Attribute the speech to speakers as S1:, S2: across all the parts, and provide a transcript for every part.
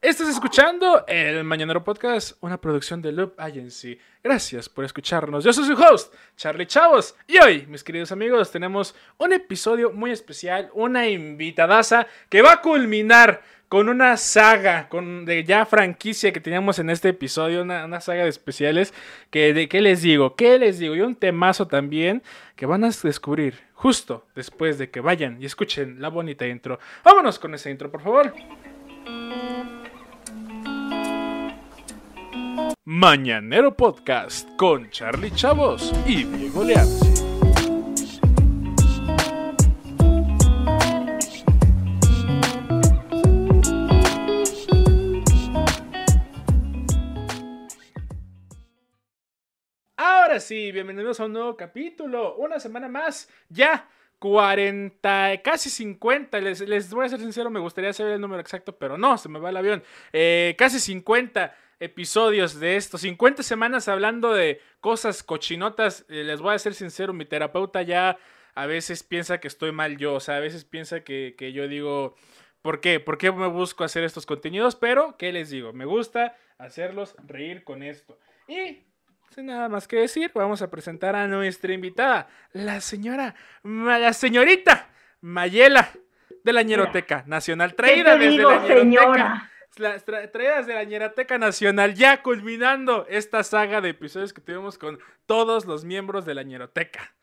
S1: Estás escuchando el Mañanero Podcast, una producción de Loop Agency. Gracias por escucharnos. Yo soy su host, Charlie Chavos. Y hoy, mis queridos amigos, tenemos un episodio muy especial, una invitadaza que va a culminar con una saga, con de ya franquicia que teníamos en este episodio, una, saga de especiales. Que, de, ¿Qué les digo? ¿Qué les digo? Y un temazo también que van a descubrir justo después de que vayan y escuchen la bonita intro. Vámonos con esa intro, por favor. Mañanero Podcast con Charlie Chavos y Diego. Ahora sí, bienvenidos a un nuevo capítulo. Una semana más, ya 40, casi 50. Les, les voy a ser sincero, me gustaría saber el número exacto, pero no, se me va el avión. Eh, casi 50 episodios de estos 50 semanas hablando de cosas cochinotas. Eh, les voy a ser sincero, mi terapeuta ya a veces piensa que estoy mal yo, o sea, a veces piensa que, yo digo, ¿por qué? ¿Por qué me busco hacer estos contenidos? Pero, ¿qué les digo? Me gusta hacerlos reír con esto. Y sin nada más que decir, vamos a presentar a nuestra invitada, la señora, la señorita Mayela de la Ñeroteca Nacional, traída desde la Ñeroteca las traídas de la Ñerateca Nacional, ya culminando esta saga de episodios que tuvimos con todos los miembros de la Ñeroteca.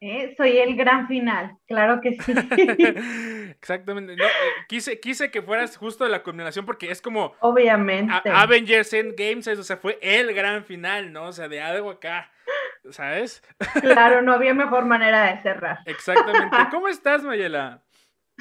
S2: Eh, soy el gran final, claro que sí.
S1: Exactamente. Eh, quise, quise que fueras justo de la culminación porque es como.
S2: Obviamente.
S1: Avengers Endgame, o sea, fue el gran final, ¿no? O sea, de algo acá. ¿Sabes?
S2: Claro, no había mejor manera de cerrar.
S1: Exactamente. ¿Cómo estás, Mayela?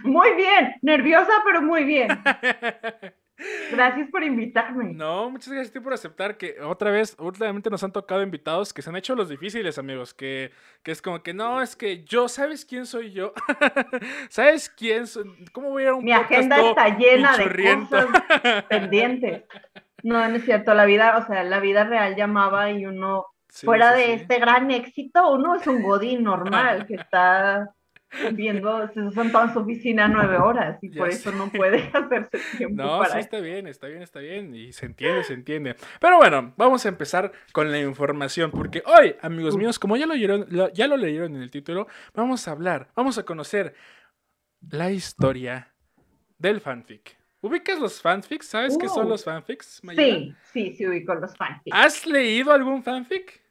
S2: Muy bien, nerviosa, pero muy bien. Gracias por invitarme.
S1: No, muchas gracias a ti por aceptar que otra vez, últimamente nos han tocado invitados que se han hecho los difíciles, amigos, que, que es como que no, es que yo, ¿sabes quién soy yo? ¿Sabes quién soy? ¿Cómo voy a ir a un
S2: Mi agenda está llena de cosas pendientes. No, no es cierto, la vida, o sea, la vida real llamaba y uno, fuera de este gran éxito, uno es un godín normal que está viendo, sentado en su oficina nueve horas y por eso no puede hacerse tiempo.
S1: No, sí está bien, está bien, está bien y se entiende, se entiende. Pero bueno, vamos a empezar con la información porque hoy, amigos míos, como ya lo, leyeron, ya lo leyeron en el título, vamos a hablar, vamos a conocer la historia del fanfic. ¿Ubicas los fanfics? ¿Sabes qué son uh. los fanfics?
S2: Sí, sí, sí ubico los fanfics.
S1: ¿Has leído algún fanfic?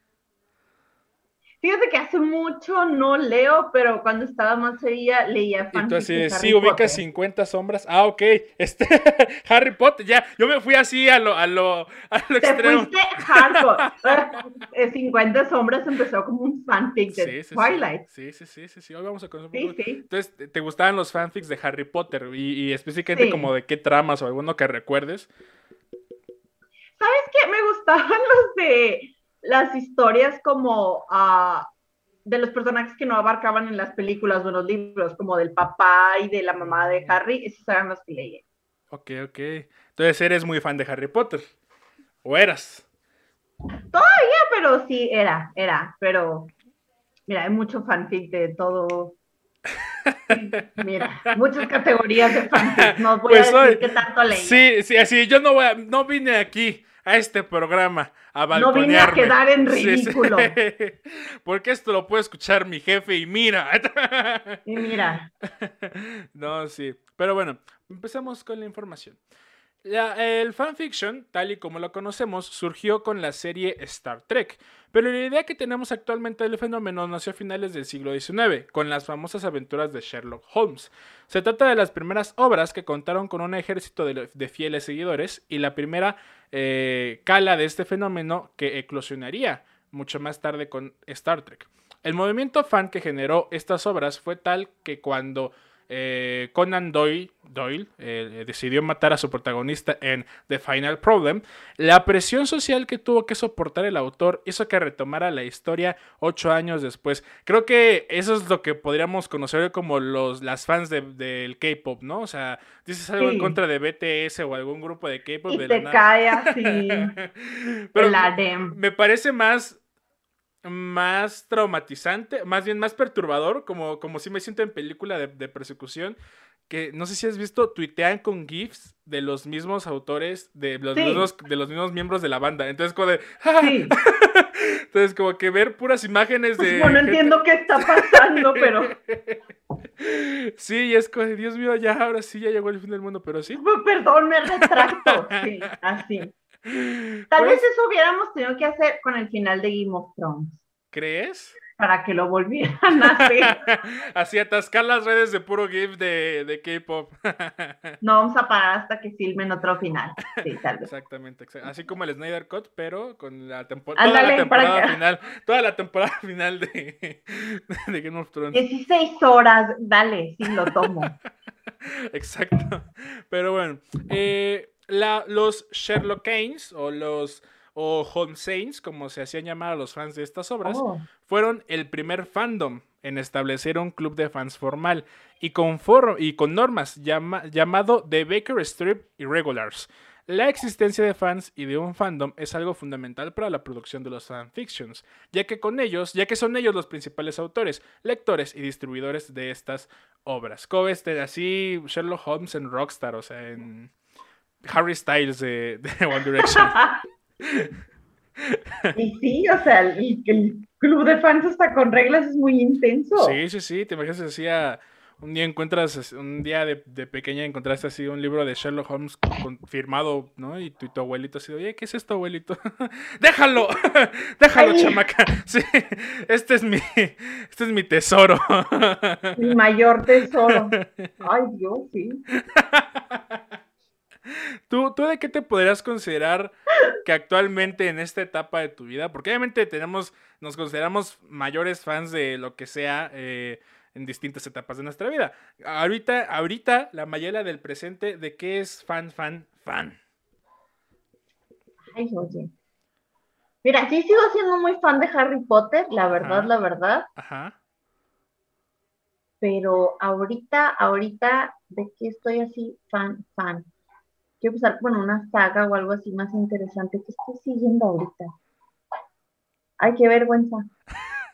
S2: Fíjate que hace mucho no leo, pero cuando estaba más sería leía
S1: fanfics. Y tú así sí, ubicas 50 sombras. Ah, ok. Este, Harry Potter, ya. Yo me fui así a lo, a lo, a lo
S2: Te fuiste hardcore. 50 eh, sombras empezó como un fanfic de Twilight.
S1: Sí, sí, sí, sí, sí. Hoy vamos a conocer un poco. Entonces, ¿te gustaban los fanfics de Harry Potter? Y, y específicamente como de qué tramas o alguno que recuerdes.
S2: ¿Sabes qué? Me gustaban los de las historias como uh, de los personajes que no abarcaban en las películas o en los libros, como del papá y de la mamá de Harry, esos eran los que leí.
S1: Ok, ok. Entonces eres muy fan de Harry Potter. ¿O eras?
S2: Todavía, pero sí, era, era. Pero, mira, hay mucho fanfic de todo. Mira, muchas categorías de fanfic. No voy a pues decir que tanto leí.
S1: Sí, sí, así. Yo no, voy a, no vine aquí a este programa a
S2: No vine a quedar en ridículo.
S1: Porque esto lo puede escuchar mi jefe y mira.
S2: y mira.
S1: No, sí. Pero bueno, empezamos con la información. El fanfiction, tal y como lo conocemos, surgió con la serie Star Trek, pero la idea que tenemos actualmente del fenómeno nació a finales del siglo XIX, con las famosas aventuras de Sherlock Holmes. Se trata de las primeras obras que contaron con un ejército de, fieles seguidores y la primera eh, cala de este fenómeno que eclosionaría mucho más tarde con Star Trek. El movimiento fan que generó estas obras fue tal que cuando eh, Conan Doyle, Doyle eh, decidió matar a su protagonista en The Final Problem, la presión social que tuvo que soportar el autor hizo que retomara la historia ocho años después. Creo que eso es lo que podríamos conocer como los, las fans del K-pop, ¿no? O sea, dices algo en contra de BTS o algún grupo de K-pop.
S2: Y te cae así.
S1: Pero me parece más más traumatizante, más bien más perturbador, como, como si me siento en película de, persecución, que no sé si has visto, tuitean con GIFs de los mismos autores, de los, mismos, de los mismos miembros de la banda. Entonces, como de. Sí. Entonces, como que ver puras imágenes de.
S2: Pues, no entiendo qué está pasando, pero.
S1: Sí, es como, Dios mío, ya, ahora sí, ya llegó el fin del mundo, pero sí.
S2: Pues, perdón, me retracto. Sí, así. Tal vez pues eso hubiéramos tenido que hacer con el final de Game of Thrones.
S1: ¿Crees?
S2: para que lo volvieran a hacer.
S1: Así atascar las redes de puro GIF de, de K-pop.
S2: no vamos a parar hasta que filmen otro final. Sí, tal vez.
S1: Exactamente, así como el Snyder Cut, pero con la, temporada toda la temporada final. Toda la temporada final de, de Game of Thrones.
S2: 16 horas, dale, sí lo tomo.
S1: Exacto. Pero bueno, eh, la, los Sherlock Keynes o los o Home Saints, como se hacían llamar a los fans de estas obras, oh. fueron el primer fandom en establecer un club de fans formal y con, y con normas llamado The Baker Strip Irregulars. La existencia de fans y de un fandom es algo fundamental para la producción de los fanfictions, ya que con ellos, ya que son ellos los principales autores, lectores y distribuidores de estas obras. Este, así Sherlock Holmes en Rockstar, o sea, en Harry Styles de One Direction.
S2: Y sí, o sea, el, el, club de fans hasta con reglas es muy intenso.
S1: Sí, sí, sí, te imaginas decía un día encuentras, un día de, pequeña encontraste así un libro de Sherlock Holmes firmado, ¿no? Y tu, abuelito así, oye, ¿qué es esto, abuelito? ¡Déjalo! ¡Déjalo, chamaca! Sí, este es mi, este es mi tesoro.
S2: Mi mayor tesoro. Ay, Dios, sí.
S1: ¿Tú, ¿Tú de qué te podrías considerar que actualmente en esta etapa de tu vida, porque obviamente tenemos, nos consideramos mayores fans de lo que sea eh, en distintas etapas de nuestra vida. Ahorita, ahorita, la Mayela del presente, ¿de qué es fan, fan, fan?
S2: Ay, oye. Mira, sí sigo siendo muy fan de Harry Potter, la verdad, la verdad. Ajá. Pero ahorita, ahorita, ¿de qué estoy así fan, fan? Quiero usar, bueno, una saga o algo así más interesante que estoy siguiendo ahorita. Ay, qué vergüenza.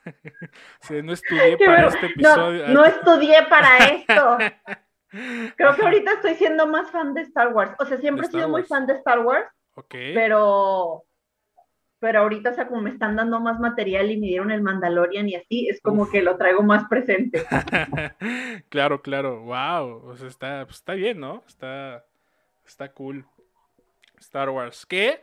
S1: sí, no estudié para este episodio.
S2: No, no estudié para esto. Creo que ahorita estoy siendo más fan de Star Wars. O sea, siempre he sido muy fan de Star Wars. Ok. Pero, pero ahorita, o sea, como me están dando más material y me dieron el Mandalorian y así, es como que lo traigo más presente.
S1: claro, claro. Wow. O sea, está, pues, está bien, ¿no? Está, Está cool. Star Wars. Que,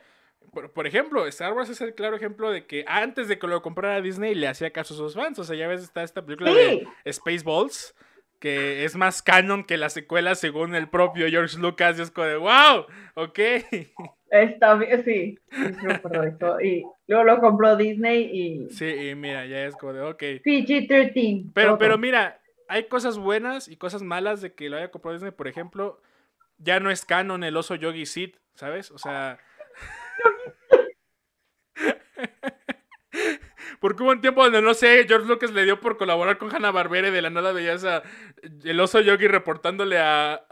S1: por, ejemplo, Star Wars es el claro ejemplo de que antes de que lo comprara Disney le hacía caso a sus fans. O sea, ya ves, está esta película de Spaceballs, que es más canon que la secuela según el propio George Lucas. Y es como de, wow, ok.
S2: Está bien, sí. Y luego lo compró Disney y.
S1: Sí, y mira, ya es como de, ok.
S2: PG-13.
S1: Pero, pero mira, hay cosas buenas y cosas malas de que lo haya comprado Disney. Por ejemplo, ya no es canon el oso Yogi Sid, ¿sabes? O sea. Porque hubo un tiempo donde no sé, George Lucas le dio por colaborar con Hanna Barbera y de la nada veías a el oso Yogi reportándole a,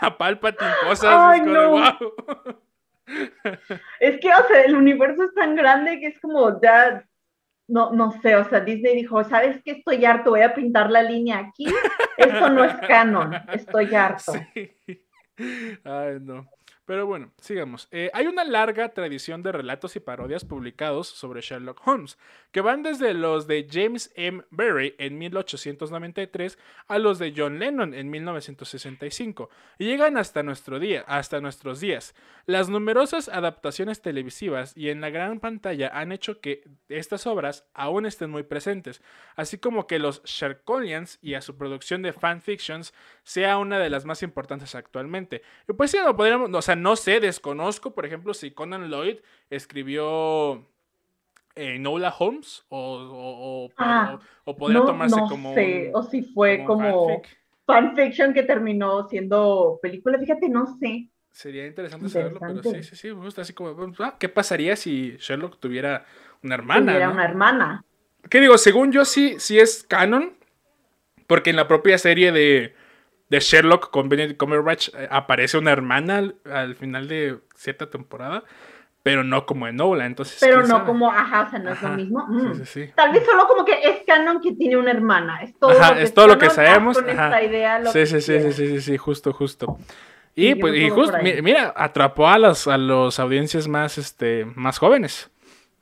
S1: a, Palpatine cosas.
S2: Ay, no. es que, o sea, el universo es tan grande que es como ya no, no sé, o sea, Disney dijo, ¿sabes qué? Estoy harto, voy a pintar la línea aquí. Esto no es canon, estoy harto.
S1: Ay, no. Pero bueno, sigamos. Eh, hay una larga tradición de relatos y parodias publicados sobre Sherlock Holmes, que van desde los de James M. Barrie en 1893 a los de John Lennon en 1965, y llegan hasta, nuestro día, hasta nuestros días. Las numerosas adaptaciones televisivas y en la gran pantalla han hecho que estas obras aún estén muy presentes, así como que los Sherlockians y a su producción de fanfictions sea una de las más importantes actualmente. Pues sí, no podríamos, no sé, desconozco, por ejemplo, si Conan Lloyd escribió eh, Nola Holmes o,
S2: ah,
S1: podría tomarse como.
S2: Sé, o si fue como, fanfiction que terminó siendo película, fíjate, no sé.
S1: Sería interesante, saberlo, pero sí, sí, sí, me gusta así como, ah, ¿qué pasaría si Sherlock tuviera una hermana?
S2: Tuviera una hermana.
S1: ¿Qué digo? Según yo sí, sí es canon, porque en la propia serie de de Sherlock con Benedict Cumberbatch eh, aparece una hermana al, final de cierta temporada. pero no como en Nola, entonces...
S2: Pero no como, ajá, o sea, no es lo mismo. Mm. Sí, sí, Tal vez solo como que es canon que tiene una hermana, es todo
S1: lo que, es todo lo que sabemos. sí, sí, sí, sí, sí, sí, justo, justo. Y, pues, y justo, mira, atrapó a las a los audiencias más, este, más jóvenes,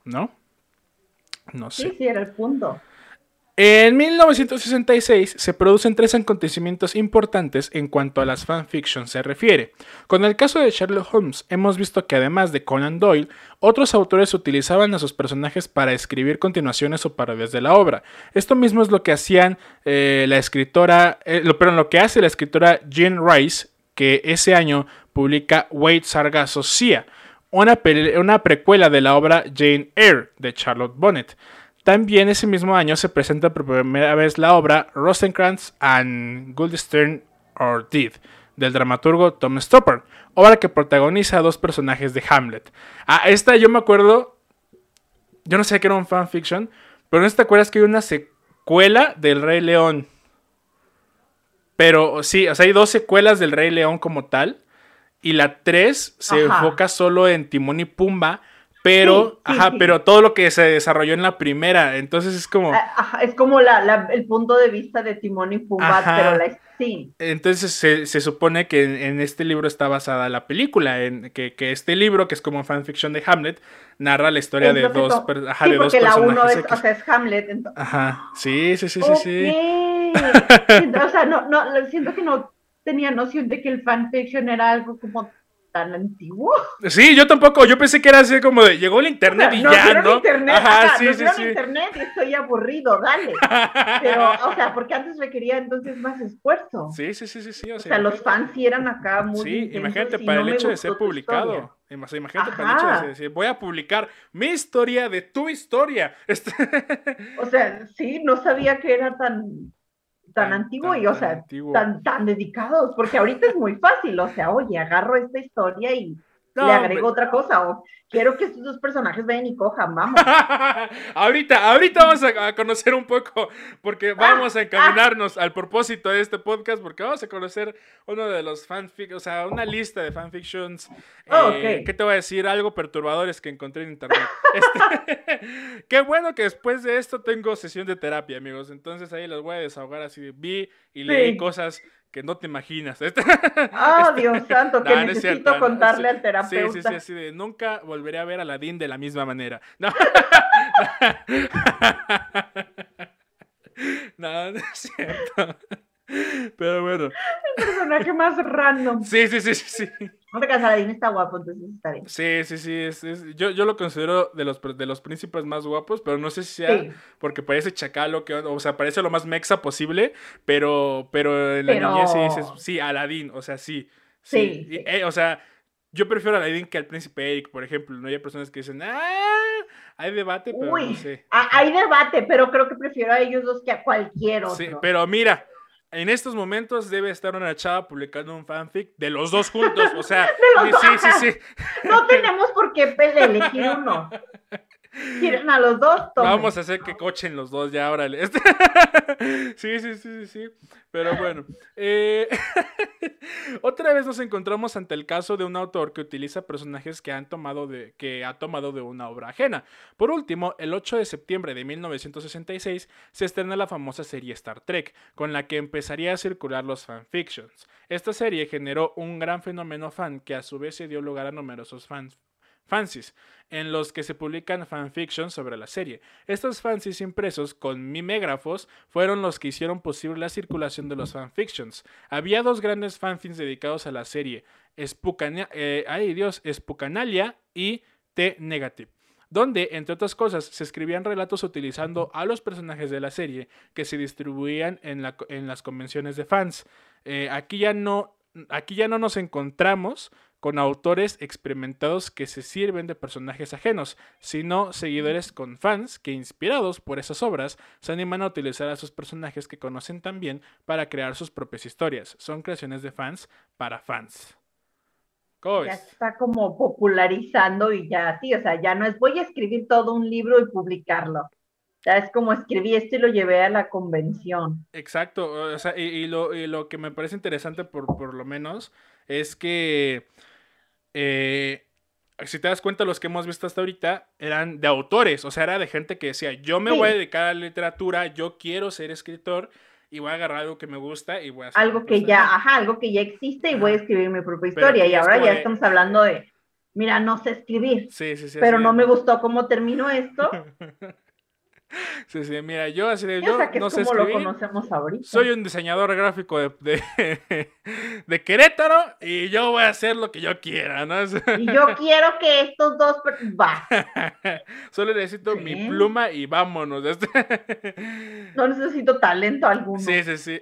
S1: ¿no?
S2: No sé. Sí, sí, era el punto.
S1: En 1966 se producen tres acontecimientos importantes en cuanto a las fanfictions se refiere. Con el caso de Sherlock Holmes hemos visto que además de Conan Doyle, otros autores utilizaban a sus personajes para escribir continuaciones o parodias de la obra. Esto mismo es lo que hacían eh, la escritora, eh, pero lo que hace la escritora Jean Rice, que ese año publica Wade Sargasso Sia, una, una precuela de la obra Jane Eyre de Charlotte Bonnet. También ese mismo año se presenta por primera vez la obra Rosencrantz and Guildenstern are Dead del dramaturgo Tom Stoppard, obra que protagoniza a dos personajes de Hamlet. Ah, esta yo me acuerdo, yo no sé que era un fanfiction, pero no te acuerdas que hay una secuela del Rey León. Pero sí, o sea, hay dos secuelas del Rey León como tal. Y la tres se enfoca solo en Timón y Pumba, pero, ajá, pero todo lo que se desarrolló en la primera, entonces es como...
S2: Ah, es como la, el punto de vista de Timón y Pumba, pero la sí.
S1: Entonces se, se supone que en, este libro está basada la película, en que, que, este libro, que es como fanfiction de Hamlet, narra la historia de dos,
S2: ajá, de dos la uno es, o sea, es Hamlet.
S1: Ajá, sí, sí, sí, sí, sí.
S2: o sea, no, no, siento que no tenía noción de que el fanfiction era algo como tan antiguo.
S1: Sí, yo tampoco, yo pensé que era así como de llegó el internet y ya, ¿no?
S2: Internet, ajá, sí, sí, sí. internet y estoy aburrido, dale. Pero, o sea, porque antes requería entonces más esfuerzo.
S1: Sí, sí, sí, sí, sí.
S2: O sea, los fans sí eran acá muy
S1: Sí, imagínate para el hecho de ser publicado. Imagínate para el hecho de decir, voy a publicar mi historia de tu historia.
S2: O sea, sí, no sabía que era tan tan, antiguo y, o sea, tan, tan dedicados, porque ahorita es muy fácil, o sea, oye, agarro esta historia y le agrego otra cosa, o quiero que estos dos personajes vayan y cojan, vamos.
S1: ahorita, ahorita vamos a, conocer un poco, porque vamos a encaminarnos al propósito de este podcast, porque vamos a conocer uno de los fanfic, o sea, una lista de fanfictions. Oh, eh, ¿Qué te voy a decir? Algo perturbadores que encontré en internet. Este, qué bueno que después de esto tengo sesión de terapia, amigos. Entonces ahí los voy a desahogar así. Vi y leí cosas que no te imaginas.
S2: Ah, oh, Dios santo, que necesito contarle al terapeuta.
S1: Sí, sí, sí, de nunca volveré a ver a Aladdin de la misma manera. No, no, no es cierto. Pero bueno.
S2: El personaje más random.
S1: Sí, sí, sí, sí. sí.
S2: No te está guapo, entonces está bien. Sí,
S1: sí, sí. Es, yo, yo lo considero de los, de los príncipes más guapos, pero no sé si sea porque parece chacalo, que, o sea, parece lo más mexa posible, pero, pero en la niñez sí dices, sí, Aladín, o sea, sí. Sí. Eh, o sea, yo prefiero a Aladín que al príncipe Eric, por ejemplo. No hay personas que dicen, ah, hay debate, pero no sé.
S2: Hay debate, pero creo que prefiero a ellos dos que a cualquier otro. Sí,
S1: pero mira, en estos momentos debe estar una chava publicando un fanfic de los dos juntos. O sea, sí, sí, sí.
S2: No tenemos por qué elegir uno. ¿Quieren a los dos?
S1: Vamos a hacer que cochen los dos ya, órale. sí, sí, sí, sí, sí. Pero bueno. Eh, otra vez nos encontramos ante el caso de un autor que utiliza personajes que, han tomado de, que ha tomado de una obra ajena. Por último, el 8 de septiembre de 1966 se estrena la famosa serie Star Trek, con la que empezaría a circular los fanfictions. Esta serie generó un gran fenómeno fan que a su vez se dio lugar a numerosos fans fancies, en los que se publican fanfictions sobre la serie. Estos fancies impresos con mimégrafos fueron los que hicieron posible la circulación de los fanfictions. Había dos grandes fanfics dedicados a la serie, eh, ay Dios, Spucanalia y T-Negative donde, entre otras cosas, se escribían relatos utilizando a los personajes de la serie que se distribuían en, las convenciones de fans. Eh, aquí, ya no, aquí ya no nos encontramos con autores experimentados que se sirven de personajes ajenos, sino seguidores con fans que, inspirados por esas obras, se animan a utilizar a sus personajes que conocen también para crear sus propias historias. Son creaciones de fans para fans.
S2: ¿Cómo ya está como popularizando y ya, sí, o sea, ya no es voy a escribir todo un libro y publicarlo. Es como escribí esto y lo llevé a la convención.
S1: Exacto, o sea, y, lo, y lo, que me parece interesante por, por lo menos es que eh, si te das cuenta, los que hemos visto hasta ahorita eran de autores, o sea, era de gente que decía, yo me voy a dedicar a la literatura, yo quiero ser escritor y voy a agarrar algo que me gusta y voy a
S2: hacer algo que ya, ajá, algo que ya existe y voy a escribir mi propia historia. y ahora ya estamos hablando de, mira, no sé escribir, sí, sí, sí, pero no me gustó cómo terminó esto.
S1: Sí, sí, mira, yo así de. Yo,
S2: no sé lo conocemos ahorita.
S1: Soy un diseñador gráfico de, de, Querétaro y yo voy a hacer lo que yo quiera, ¿no?
S2: Y yo quiero que estos dos. Va.
S1: Solo necesito mi pluma y vámonos.
S2: No necesito talento alguno.
S1: Sí, sí, sí.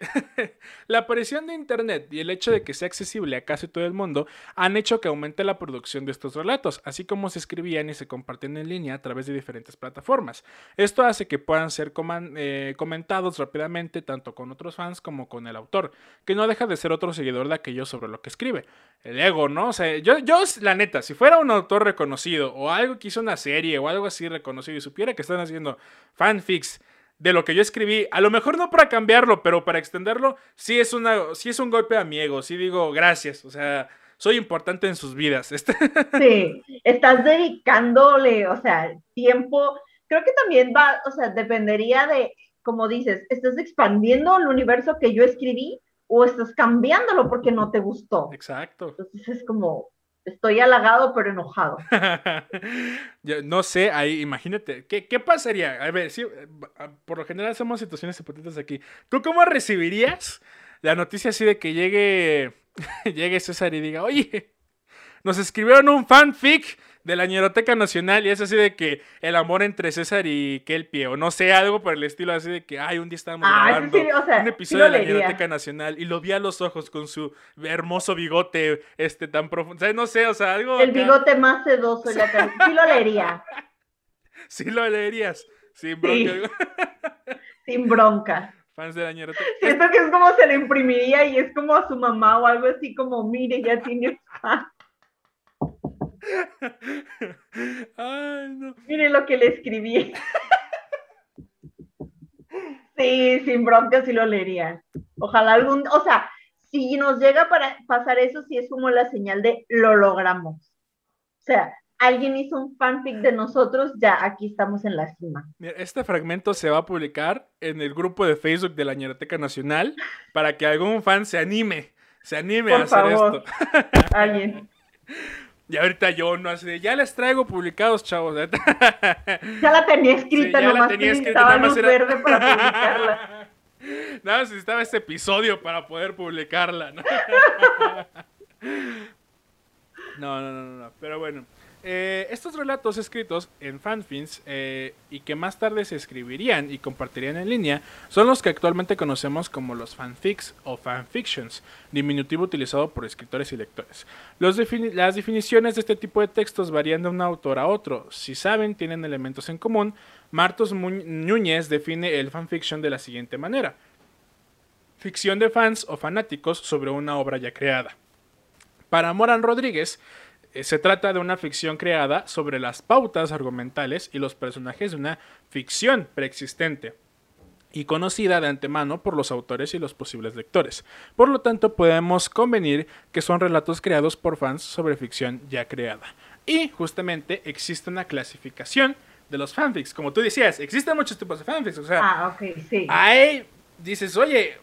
S1: La aparición de Internet y el hecho de que sea accesible a casi todo el mundo han hecho que aumente la producción de estos relatos, así como se escribían y se compartían en línea a través de diferentes plataformas. Esto hace que puedan ser eh, comentados rápidamente tanto con otros fans como con el autor, que no deja de ser otro seguidor de aquello sobre lo que escribe. El ego, ¿no? O sea, yo, yo, la neta, si fuera un autor reconocido o algo que hizo una serie o algo así reconocido y supiera que están haciendo fanfics de lo que yo escribí, a lo mejor no para cambiarlo, pero para extenderlo, sí es, una, sí es un golpe a mi ego, sí digo gracias, o sea, soy importante en sus vidas.
S2: Sí, estás dedicándole, o sea, tiempo creo que también va, o sea, dependería de, como dices, ¿estás expandiendo el universo que yo escribí o estás cambiándolo porque no te gustó?
S1: Exacto.
S2: Entonces es como, estoy halagado pero enojado.
S1: no sé, ahí imagínate, ¿qué, ¿qué, pasaría? A ver, sí, por lo general somos situaciones hipotéticas aquí. ¿Tú cómo recibirías la noticia así de que llegue, llegue César y diga, oye, nos escribieron un fanfic de la Ñeroteca Nacional y es así de que el amor entre César y Kelpie o no sé, algo por el estilo así de que, ay, un día estábamos ah, grabando un episodio de la Ñeroteca Nacional y lo vi a los ojos con su hermoso bigote este tan profundo, o sea, no sé, o sea, algo...
S2: El bigote más sedoso, sí lo leería.
S1: sí lo leerías, sin bronca.
S2: sin bronca.
S1: Fans de la Ñeroteca.
S2: Siento que es como se le imprimiría y es como a su mamá o algo así como, mire, ya tiene
S1: Ay, no.
S2: Mire lo que le escribí. sí, sin bronca sí lo leería. Ojalá algún, o sea, si nos llega a pasar eso, sí es como la señal de lo logramos. O sea, alguien hizo un fanfic de nosotros, ya aquí estamos en la cima.
S1: Este fragmento se va a publicar en el grupo de Facebook de la Ñeroteca Nacional para que algún fan se anime, se anime a hacer esto.
S2: Alguien.
S1: Y ahorita yo no sé, ya les traigo publicados, chavos.
S2: Ya la tenía escrita, nomás la tenía escrita, luz verde para publicarla.
S1: Nada, necesitaba este episodio para poder publicarla. ¿no? no, no, no, no. Pero bueno. Eh, estos relatos escritos en fanfins eh, y que más tarde se escribirían y compartirían en línea son los que actualmente conocemos como los fanfics o fanfictions, diminutivo utilizado por escritores y lectores. las definiciones de este tipo de textos varían de un autor a otro. Si saben, tienen elementos en común. Martos Núñez define el fanfiction de la siguiente manera. Ficción de fans o fanáticos sobre una obra ya creada. Para Moran Rodríguez, se trata de una ficción creada sobre las pautas argumentales y los personajes de una ficción preexistente y conocida de antemano por los autores y los posibles lectores. Por lo tanto, podemos convenir que son relatos creados por fans sobre ficción ya creada. Y justamente existe una clasificación de los fanfics. Como tú decías, existen muchos tipos de fanfics. O sea,
S2: ah, sí.
S1: hay, dices, oye,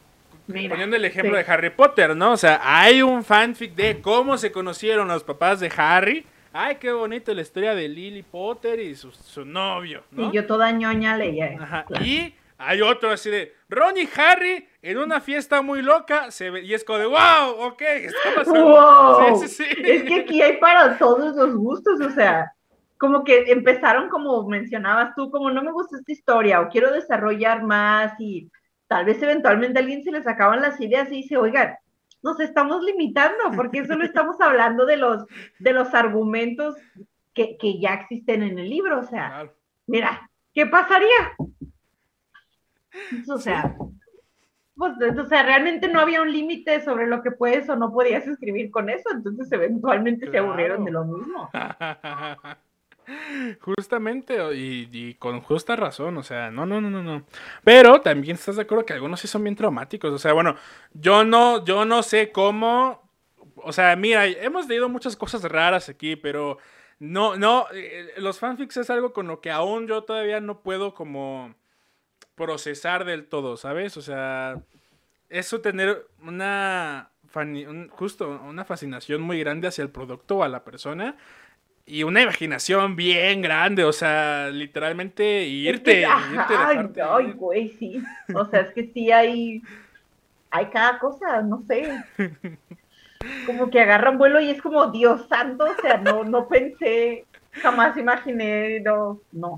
S1: poniendo el ejemplo de Harry Potter, ¿no? O sea, hay un fanfic de cómo se conocieron los papás de Harry. Ay, qué bonito la historia de Lily Potter y su, novio, ¿no?
S2: Y yo toda ñoña leía. Ajá.
S1: Y hay otro así de Ron y Harry en una fiesta muy loca se ve, y es como de wow, ok, está pasando.
S2: Wow. Sí, sí, sí. Es que aquí hay para todos los gustos, o sea, como que empezaron como mencionabas tú, como no me gusta esta historia o quiero desarrollar más y tal vez eventualmente a alguien se le sacaban las ideas y dice, oigan, nos estamos limitando, porque solo estamos hablando de los, de los argumentos que, ya existen en el libro. O sea, mira, ¿qué pasaría? O sea, pues, o sea, realmente no había un límite sobre lo que puedes o no podías escribir con eso, entonces eventualmente se aburrieron de lo mismo.
S1: Justamente, y, con justa razón, o sea, no, no, no, no, no. Pero también estás de acuerdo que algunos sí son bien traumáticos, o sea, bueno, yo no, yo no sé cómo, o sea, mira, hemos leído muchas cosas raras aquí, pero no, no, eh, los fanfics es algo con lo que aún yo todavía no puedo como procesar del todo, ¿sabes? O sea, eso tener una, justo, una fascinación muy grande hacia el producto o a la persona y una imaginación bien grande, o sea, literalmente irte, irte
S2: ay, güey, sí. O sea, es que sí hay, hay cada cosa, no sé. Como que agarran vuelo y es como Dios santo, o sea, no, no pensé, jamás imaginé, no, no,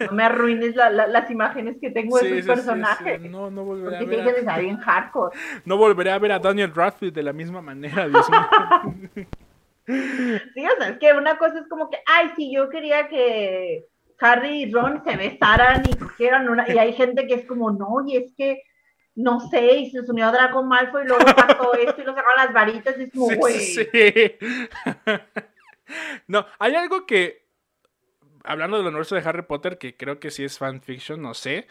S2: no me arruines las imágenes que tengo de sus personajes.
S1: no, no volveré a ver. A...
S2: bien hardcore.
S1: No volveré a ver a Daniel Radcliffe de la misma manera, Dios mío.
S2: Sí, o sea, es que una cosa es como que, ay, sí, yo quería que Harry y Ron se besaran y cogieran una, y hay gente que es como, no, y es que, no sé, y se unió a Draco Malfoy y luego pasó esto y lo sacaron las varitas y es como, güey. Sí,
S1: no, hay algo que, hablando del universo de Harry Potter, que creo que sí es fanfiction, no sé,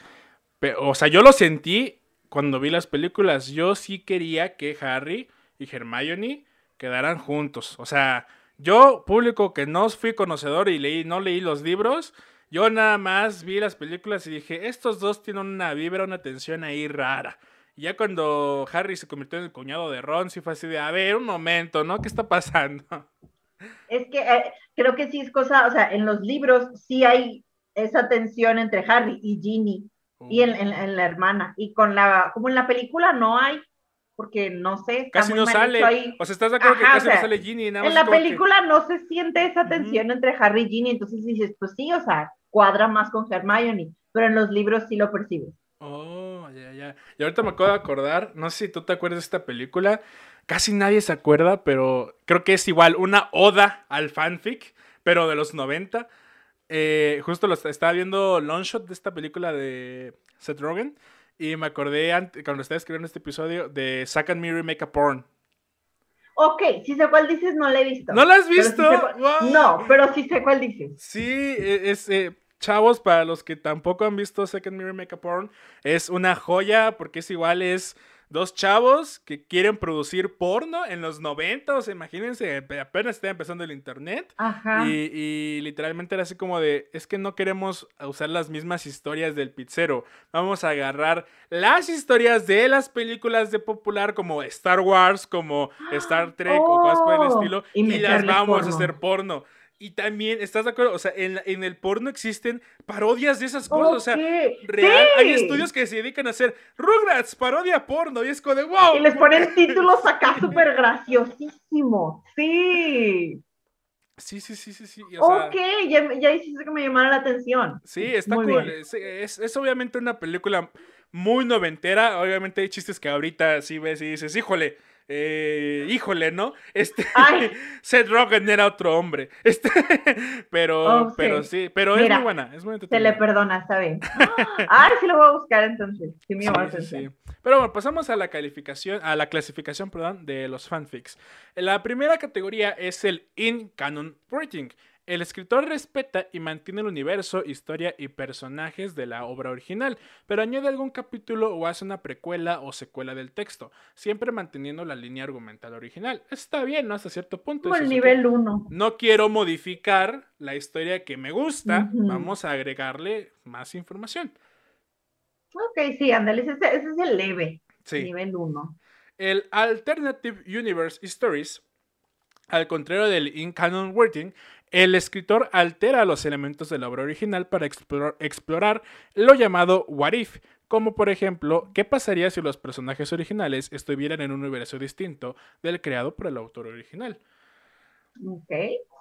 S1: pero, o sea, yo lo sentí cuando vi las películas, yo sí quería que Harry y Hermione quedarán juntos. O sea, yo, público que no fui conocedor y leí, no leí los libros, yo nada más vi las películas y dije, estos dos tienen una vibra, una tensión ahí rara. Y ya cuando Harry se convirtió en el cuñado de Ron, sí fue así de, a ver, un momento, ¿no? ¿Qué está pasando?
S2: Es que eh, creo que sí es cosa, o sea, en los libros sí hay esa tensión entre Harry y Ginny y en, en, la hermana. Y con la, como en la película no hay, porque no sé.
S1: Casi no sale. O sea, ¿estás de acuerdo que casi no sale Ginny?
S2: Nada en la película no se siente esa tensión entre Harry y Ginny, entonces dices, pues sí, o sea, cuadra más con Hermione, pero en los libros sí lo percibes.
S1: Oh, ya, ya. Y ahorita me acabo de acordar, no sé si tú te acuerdas de esta película, casi nadie se acuerda, pero creo que es igual una oda al fanfic, pero de los 90. Eh, justo lo estaba viendo Longshot de esta película de Seth Rogen. Y me acordé cuando estaba escribiendo este episodio de Sack and Mirror Make a Porn.
S2: Ok, si sé cuál dices, no la he visto.
S1: ¿No la has visto?
S2: No, pero sí sé cuál dices.
S1: Sí, e, es, eh, chavos, para los que tampoco han visto Second Mirror Make a Porn, es una joya porque es igual, es dos chavos que quieren producir porno en los 90, o sea, imagínense, apenas está empezando el internet. Ajá. Y, literalmente era así como de, es que no queremos usar las mismas historias del pizzero, vamos a agarrar las historias de las películas de popular como Star Wars, como Star Trek o cosas por el oh, estilo, y, las vamos a hacer porno. Y también, ¿estás de acuerdo? O sea, en, el porno existen parodias de esas cosas. O sea, real, hay estudios que se dedican a hacer Rugrats, parodia porno. Y es como de wow.
S2: Y les ponen títulos acá súper graciosísimos. Sí.
S1: Sí, sí, sí, sí, sí.
S2: ok, ya, ya hiciste que me llamara la atención.
S1: Sí, está cool. Es, es, obviamente una película muy noventera. Obviamente hay chistes que ahorita sí ves y dices, híjole, eh, híjole, ¿no? Este, Seth Rogen era otro hombre. Este, pero, oh, pero sí, pero es muy buena, es muy
S2: Se le perdona, está bien. Ay, sí lo voy a buscar entonces. Sí,
S1: sí, Pero bueno, pasamos a la calificación, a la clasificación, perdón, de los fanfics. La primera categoría es el in canon rating. El escritor respeta y mantiene el universo, historia y personajes de la obra original, pero añade algún capítulo o hace una precuela o secuela del texto, siempre manteniendo la línea argumental original. Está bien, ¿no? Hasta cierto punto.
S2: Como el nivel 1.
S1: No quiero modificar la historia que me gusta, vamos a agregarle más información.
S2: Ok, sí, ándale, ese, es el leve. Nivel 1.
S1: El Alternative Universe Stories al contrario del in-canon wording, el escritor altera los elementos de la obra original para explorar, lo llamado what if, como por ejemplo, ¿qué pasaría si los personajes originales estuvieran en un universo distinto del creado por el autor original?
S2: Ok,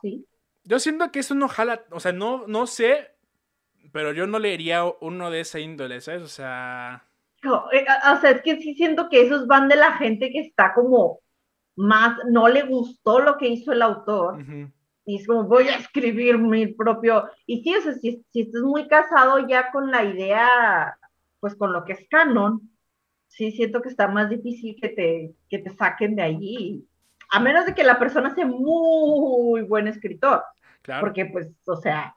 S2: sí.
S1: Yo siento que eso no jala, o sea, no, no sé, pero yo no leería uno de esa índole, ¿sabes? O sea...
S2: No, eh, o sea, es que sí siento que esos van de la gente que está como más, no le gustó lo que hizo el autor y es como voy a escribir mi propio, y sí, o sea, si, si estás muy casado ya con la idea, pues con lo que es canon, sí siento que está más difícil que te, que te saquen de allí, a menos de que la persona sea muy buen escritor, claro. porque pues, o sea,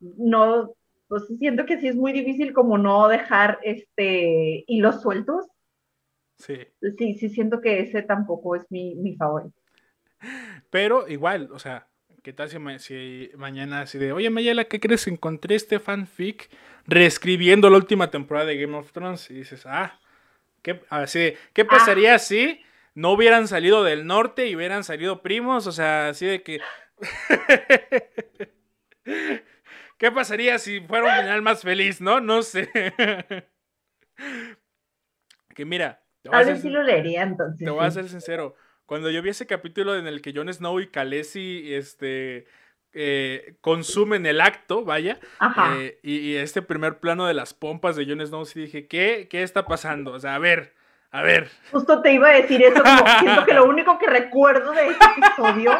S2: no, pues siento que sí es muy difícil como no dejar este hilos sueltos.
S1: Sí.
S2: Sí, sí siento que ese tampoco es mi, mi favorito.
S1: Pero igual, o sea, ¿Qué tal si, mañana así de, oye Mayela, ¿qué crees? Encontré este fanfic reescribiendo la última temporada de Game of Thrones. Y dices, ah, ¿qué, así ¿qué ah. pasaría si no hubieran salido del norte y hubieran salido primos? O sea, así de que... ¿Qué pasaría si fuera un final más feliz, no? No sé. que mira.
S2: Te voy a, ver si lo leería entonces.
S1: Te voy a ser sincero. Cuando yo vi ese capítulo en el que Jon Snow y Khaleesi este, eh, consumen el acto, vaya, eh, y, este primer plano de las pompas de Jon Snow, sí dije, ¿qué, ¿qué está pasando? O sea, a ver, a ver.
S2: Justo te iba a decir eso, como siento que lo único que recuerdo de este episodio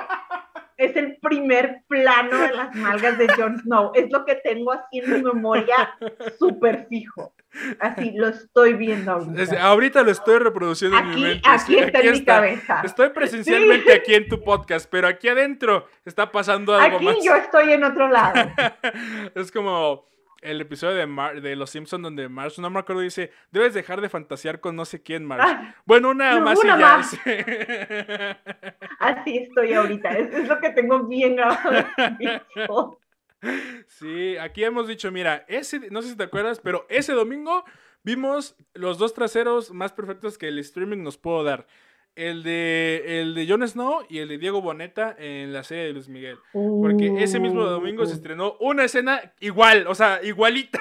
S2: es el primer plano de las malgas de Jon Snow. Es lo que tengo así en mi memoria súper fijo. Así lo estoy viendo ahorita.
S1: ahorita lo estoy reproduciendo
S2: en
S1: mi mente.
S2: Aquí está en mi cabeza.
S1: Estoy presencialmente aquí en tu podcast, pero aquí adentro está pasando algo
S2: más. Aquí yo estoy en otro lado.
S1: es como el episodio de, de Los Simpsons donde Marsh, no me acuerdo, dice, debes dejar de fantasear con no sé quién, Marsh. Ah, bueno, una más y ya.
S2: Así estoy ahorita, es, lo que tengo bien grabado.
S1: sí, aquí hemos dicho, mira, ese, no sé si te acuerdas, pero ese domingo vimos los dos traseros más perfectos que el streaming nos pudo dar el de, el de Jon Snow y el de Diego Boneta en la serie de Luis Miguel. Porque ese mismo domingo se estrenó una escena igual, o sea, igualita.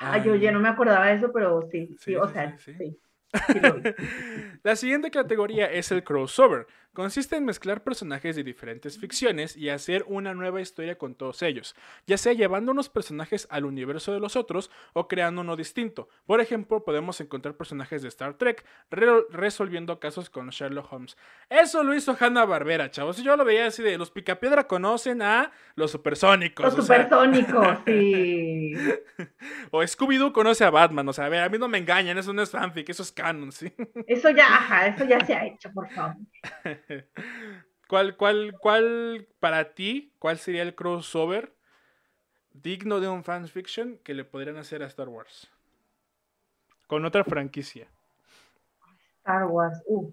S2: Ay, oye, no me acordaba de eso, pero sí, sí, o sea, sí.
S1: La siguiente categoría es el crossover. Consiste en mezclar personajes de diferentes ficciones y hacer una nueva historia con todos ellos, ya sea llevando unos personajes al universo de los otros o creando uno distinto. Por ejemplo, podemos encontrar personajes de Star Trek resolviendo casos con Sherlock Holmes. Eso lo hizo Hanna Barbera, chavos. Yo lo veía así de los Picapiedra conocen a los supersónicos.
S2: Los supersónicos, sí.
S1: o Scooby-Doo conoce a Batman. O sea, a ver, a mí no me engañan, eso no es fanfic, eso es canon, ¿sí?
S2: Eso ya, ajá, eso ya se ha hecho, por favor.
S1: ¿Cuál, cuál, cuál, para ti, cuál sería el crossover digno de un fanfiction que le podrían hacer a Star Wars? Con otra franquicia.
S2: Star Wars, uh.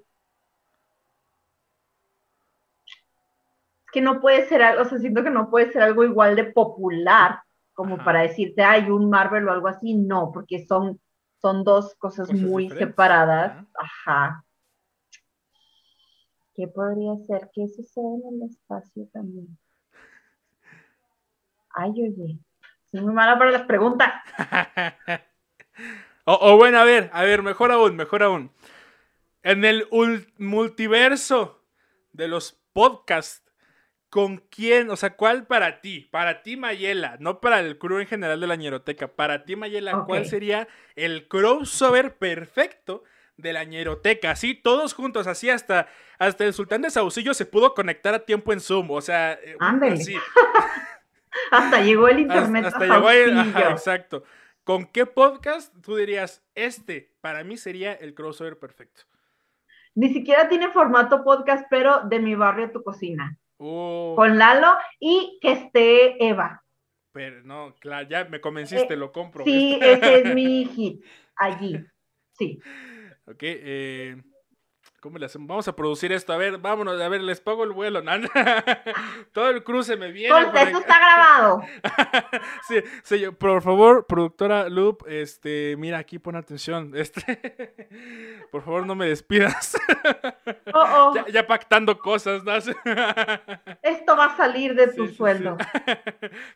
S2: Es que no puede ser algo, o sea, siento que no puede ser algo igual de popular como para decirte, hay un Marvel o algo así, no, porque son, son dos cosas, muy separadas. Ajá. ¿Qué podría ser? ¿Qué sucede en el espacio también? Ay, oye, soy muy mala para las preguntas.
S1: o, bueno, a ver, a ver, mejor aún, mejor aún. En el multiverso de los podcasts, ¿con quién? O sea, ¿cuál para ti? Para ti, Mayela, no para el crew en general de la ñeroteca. Para ti, Mayela, ¿cuál sería el crossover perfecto de la ñeroteca, así, todos juntos, así hasta, hasta el sultán de Saucillo se pudo conectar a tiempo en Zoom, o sea,
S2: eh, así. hasta llegó el internet.
S1: Hasta, llegó el, exacto. ¿Con qué podcast tú dirías, este para mí sería el crossover perfecto?
S2: Ni siquiera tiene formato podcast, pero de mi barrio a tu cocina. Oh. Con Lalo y que esté Eva.
S1: Pero no, claro, ya me convenciste, eh, lo compro.
S2: Sí, ese es mi hit, allí, sí.
S1: Ok, eh, ¿cómo le hacemos? Vamos a producir esto. A ver, vámonos, a ver, les pago el vuelo. Todo el cruce me viene.
S2: Pues eso está grabado.
S1: sí, sí, por favor, productora Loop, este, mira aquí, pon atención. Este, por favor, no me despidas.
S2: Oh,
S1: oh. Ya, pactando cosas, ¿no?
S2: Esto va a salir de tu sueldo.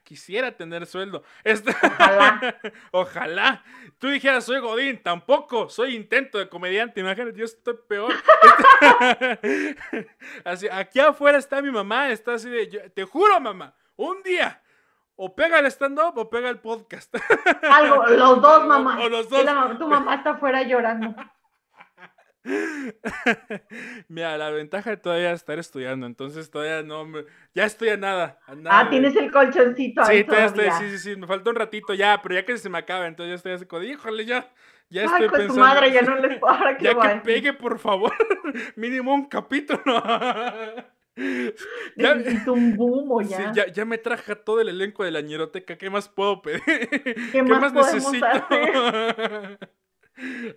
S1: Quisiera tener sueldo.
S2: Este... Ojalá.
S1: Ojalá. Tú dijeras, soy Godín, tampoco. Soy intento de comediante. Imagínate, yo estoy peor. Así, aquí afuera está mi mamá. Está así de, te juro, mamá, un día. O pega el stand-up o pega el podcast.
S2: Algo, los dos, mamá. O, los dos. tu mamá está afuera llorando.
S1: Mira, la ventaja de todavía estar estudiando, entonces todavía no me... Ya estoy a nada,
S2: ah, tienes el colchoncito ahí
S1: sí, todavía. sí, sí, sí, me falta un ratito ya, pero ya que se me acaba, entonces ya estoy así como, híjole, ya, ya estoy
S2: Ay, pensando... tu madre ya no les
S1: que Ya que pegue, por favor, mínimo un capítulo.
S2: ya, un ya.
S1: Sí, ya. Ya me traje todo el elenco de la ñeroteca, ¿qué más puedo pedir? ¿Qué, más, necesito?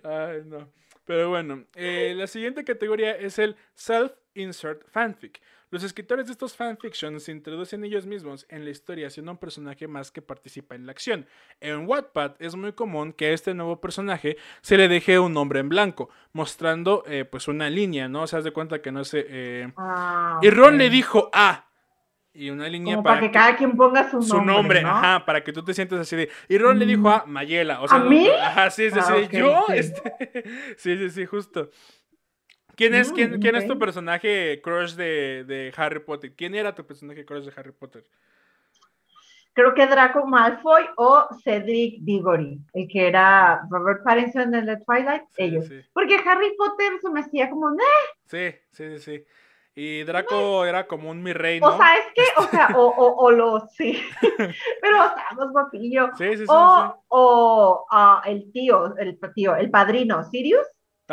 S1: Ay, no. Pero bueno, eh, la siguiente categoría es el Self Insert Fanfic. Los escritores de estos fanfictions se introducen ellos mismos en la historia siendo un personaje más que participa en la acción. En Wattpad es muy común que a este nuevo personaje se le deje un nombre en blanco, mostrando eh, pues una línea, ¿no? O sea, haz de cuenta que no sé... Eh, ah, y Ron le dijo A, y una línea
S2: para, que, cada quien ponga su,
S1: su nombre, ajá, para que tú te sientas así de. Y Ron le dijo a Mayela, o sea,
S2: ¿A mí?
S1: Ajá, sí, sí, ah, sí, yo, este, sí, sí, sí, justo. ¿Quién es, quién, quién es tu personaje crush de, de, Harry Potter? ¿Quién era tu personaje crush de Harry Potter?
S2: Creo que Draco Malfoy o Cedric Diggory, el que era Robert Pattinson en The Twilight, ellos. Porque Harry Potter se me hacía como, ¡eh!
S1: Sí, sí, sí, sí. Y Draco era como un mi rey, ¿no?
S2: O sea, es que, o sea, o, o, o lo, sí. Pero, o sea, más guapillo. Sí, sí, sí. O, o uh, el tío, el tío, el padrino, Sirius.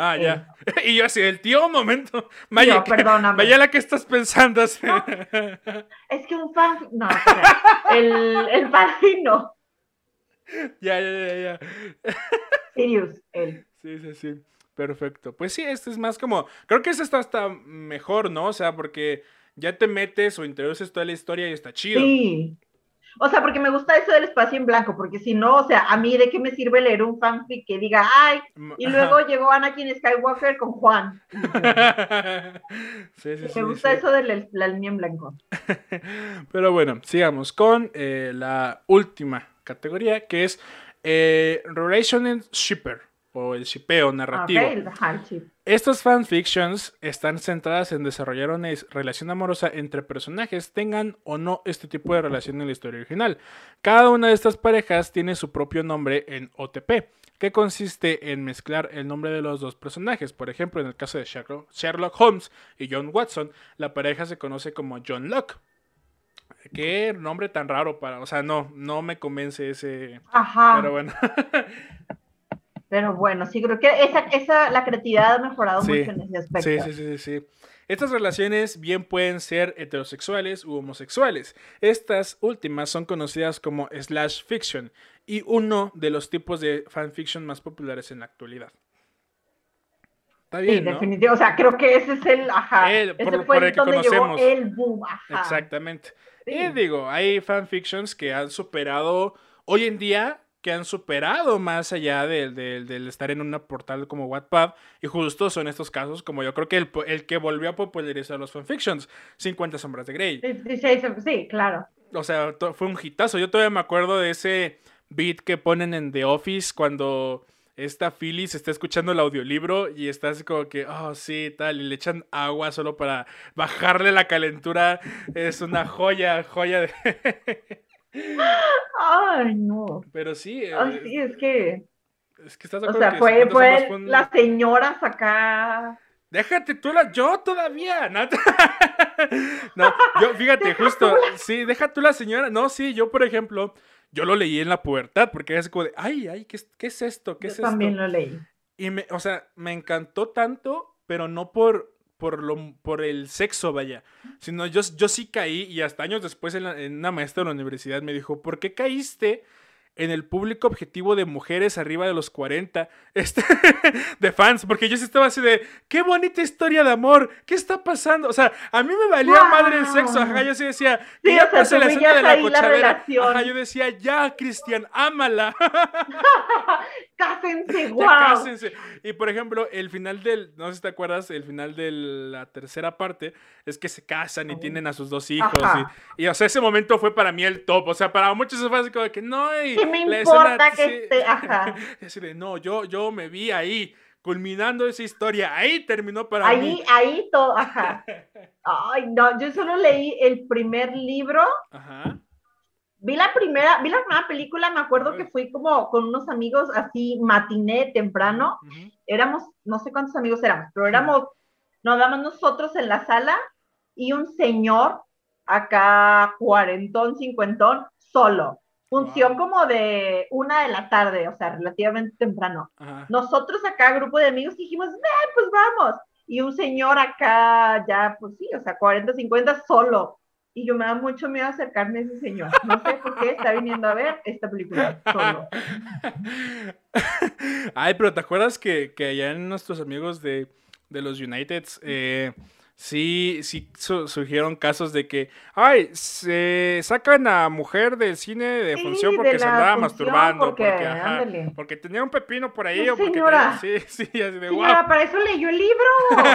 S1: Ah, ya. Y yo así, el tío, un momento. Vaya, perdóname. Vaya la que estás pensando. es
S2: que un fan. No, el, el padrino.
S1: Ya, ya, ya, ya.
S2: Sirius, él.
S1: Sí, sí, sí. Perfecto. Pues sí, este es más como. Creo que este está hasta mejor, ¿no? O sea, porque ya te metes o introduces toda la historia y está chido.
S2: Sí. O sea, porque me gusta eso del espacio en blanco, porque si no, o sea, a mí de qué me sirve leer un fanfic que diga, ay, y luego llegó Anakin Skywalker con Juan. sí, sí, me gusta eso de la, línea en blanco.
S1: Pero bueno, sigamos con eh, la última categoría, que es eh, Relational Shipper o el shipeo narrativo. Estos fanfictions están centradas en desarrollar una relación amorosa entre personajes, tengan o no este tipo de relación en la historia original. Cada una de estas parejas tiene su propio nombre en OTP, que consiste en mezclar el nombre de los dos personajes. Por ejemplo, en el caso de Sherlock Holmes y John Watson, la pareja se conoce como John Locke. Qué nombre tan raro para, o sea, no, no me convence ese.
S2: Ajá.
S1: Pero bueno.
S2: Pero bueno, sí, creo que esa, esa la creatividad ha mejorado mucho en ese aspecto. Sí,
S1: sí, sí, sí. Estas relaciones bien pueden ser heterosexuales u homosexuales. Estas últimas son conocidas como slash fiction y uno de los tipos de fanfiction más populares en la actualidad.
S2: Está bien, sí, definitivamente. O sea, creo que ese es el, ajá, ese fue el que conocemos. el boom, ajá.
S1: Exactamente. Y digo, hay fanfictions que han superado hoy en día que han superado más allá del, del, estar en una portal como Wattpad. Y justo son estos casos, como yo creo que el, el que volvió a popularizar los fanfictions, 50 sombras de Grey.
S2: Sí, claro.
S1: O sea, fue un hitazo. Yo todavía me acuerdo de ese beat que ponen en The Office cuando esta Phyllis está escuchando el audiolibro y está así como que, oh, sí, tal, y le echan agua solo para bajarle la calentura. Es una joya, joya de...
S2: Ay, no.
S1: Pero sí.
S2: Ay, sí, es que.
S1: Es que estás
S2: de O sea, fue, fue las señoras acá.
S1: Déjate tú la. Yo todavía. No, no yo, fíjate, justo. Sí, deja tú la señora. No, sí, yo, por ejemplo, yo lo leí en la pubertad porque es como de, ay, ay, ¿qué, qué es esto? ¿Qué
S2: yo
S1: es esto?
S2: También lo leí.
S1: Y me, o sea, me encantó tanto, pero no por por, lo, por el sexo, vaya. Sino yo, yo sí caí y hasta años después en, en una maestra de la universidad me dijo, ¿por qué caíste en el público objetivo de mujeres arriba de los 40 este, de fans, porque yo sí estaba así de, qué bonita historia de amor, ¿qué está pasando? O sea, a mí me valía madre el sexo, ajá, yo sí decía,
S2: sí, ya pasé la escena de la
S1: ajá, yo decía, ya, Cristian, ámala.
S2: cásense, wow. cásense.
S1: Y por ejemplo, el final del, no sé si te acuerdas, el final de la tercera parte es que se casan y tienen a sus dos hijos. Y, o sea, ese momento fue para mí el top. O sea, para muchos fue así como que no, y
S2: ¿Qué me importa que esté? Ajá.
S1: no, yo, yo me vi ahí culminando esa historia. Ahí terminó para
S2: ahí,
S1: mí.
S2: Ahí todo, ajá. Ay, no, yo solo leí el primer libro. Ajá. Vi la primera, vi la primera película, me acuerdo que fui como con unos amigos así matiné temprano. Éramos, no sé cuántos amigos éramos, pero éramos, nos damos nosotros en la sala y un señor acá cuarentón, cincuentón, solo. Función como de una de la tarde, o sea, relativamente temprano. Nosotros acá, grupo de amigos, dijimos, eh, pues vamos. Y un señor acá, ya, pues sí, o sea, 40, 50, solo y yo me da mucho miedo acercarme a ese señor. No sé por qué está viniendo a ver esta película solo.
S1: Ay, pero ¿te acuerdas que, que allá en nuestros amigos de, de los Uniteds eh, Sí, sí surgieron casos de que, ay, se sacan a mujer del cine de función porque se andaba masturbando, porque, porque, tenía un pepino por ahí o porque
S2: señora,
S1: sí, sí,
S2: así de Señora, para eso leyó el libro.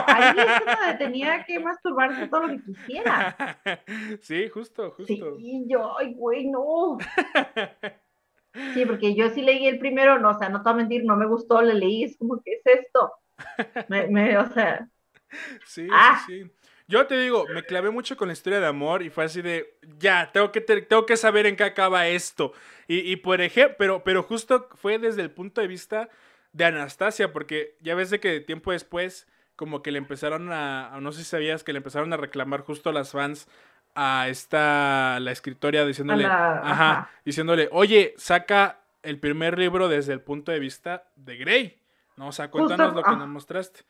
S2: Ahí es donde tenía que masturbarse todo lo que quisiera.
S1: Sí, justo, justo.
S2: Sí, yo, ay, güey, no. Sí, porque yo sí leí el primero, no, o sea, no te voy a mentir, no me gustó, le leí, es como, ¿qué es esto? Me, me, o sea,
S1: Sí, ah. sí, sí. Yo te digo, me clavé mucho con la historia de amor y fue así de, ya, tengo que, tengo que saber en qué acaba esto. Y, por ejemplo, pero, pero justo fue desde el punto de vista de Anastasia, porque ya ves de que tiempo después, como que le empezaron a, no sé si sabías, que le empezaron a reclamar justo las fans a esta, la escritoria, diciéndole, ajá, diciéndole, oye, saca el primer libro desde el punto de vista de Grey. No, o sea, cuéntanos lo que ah. nos mostraste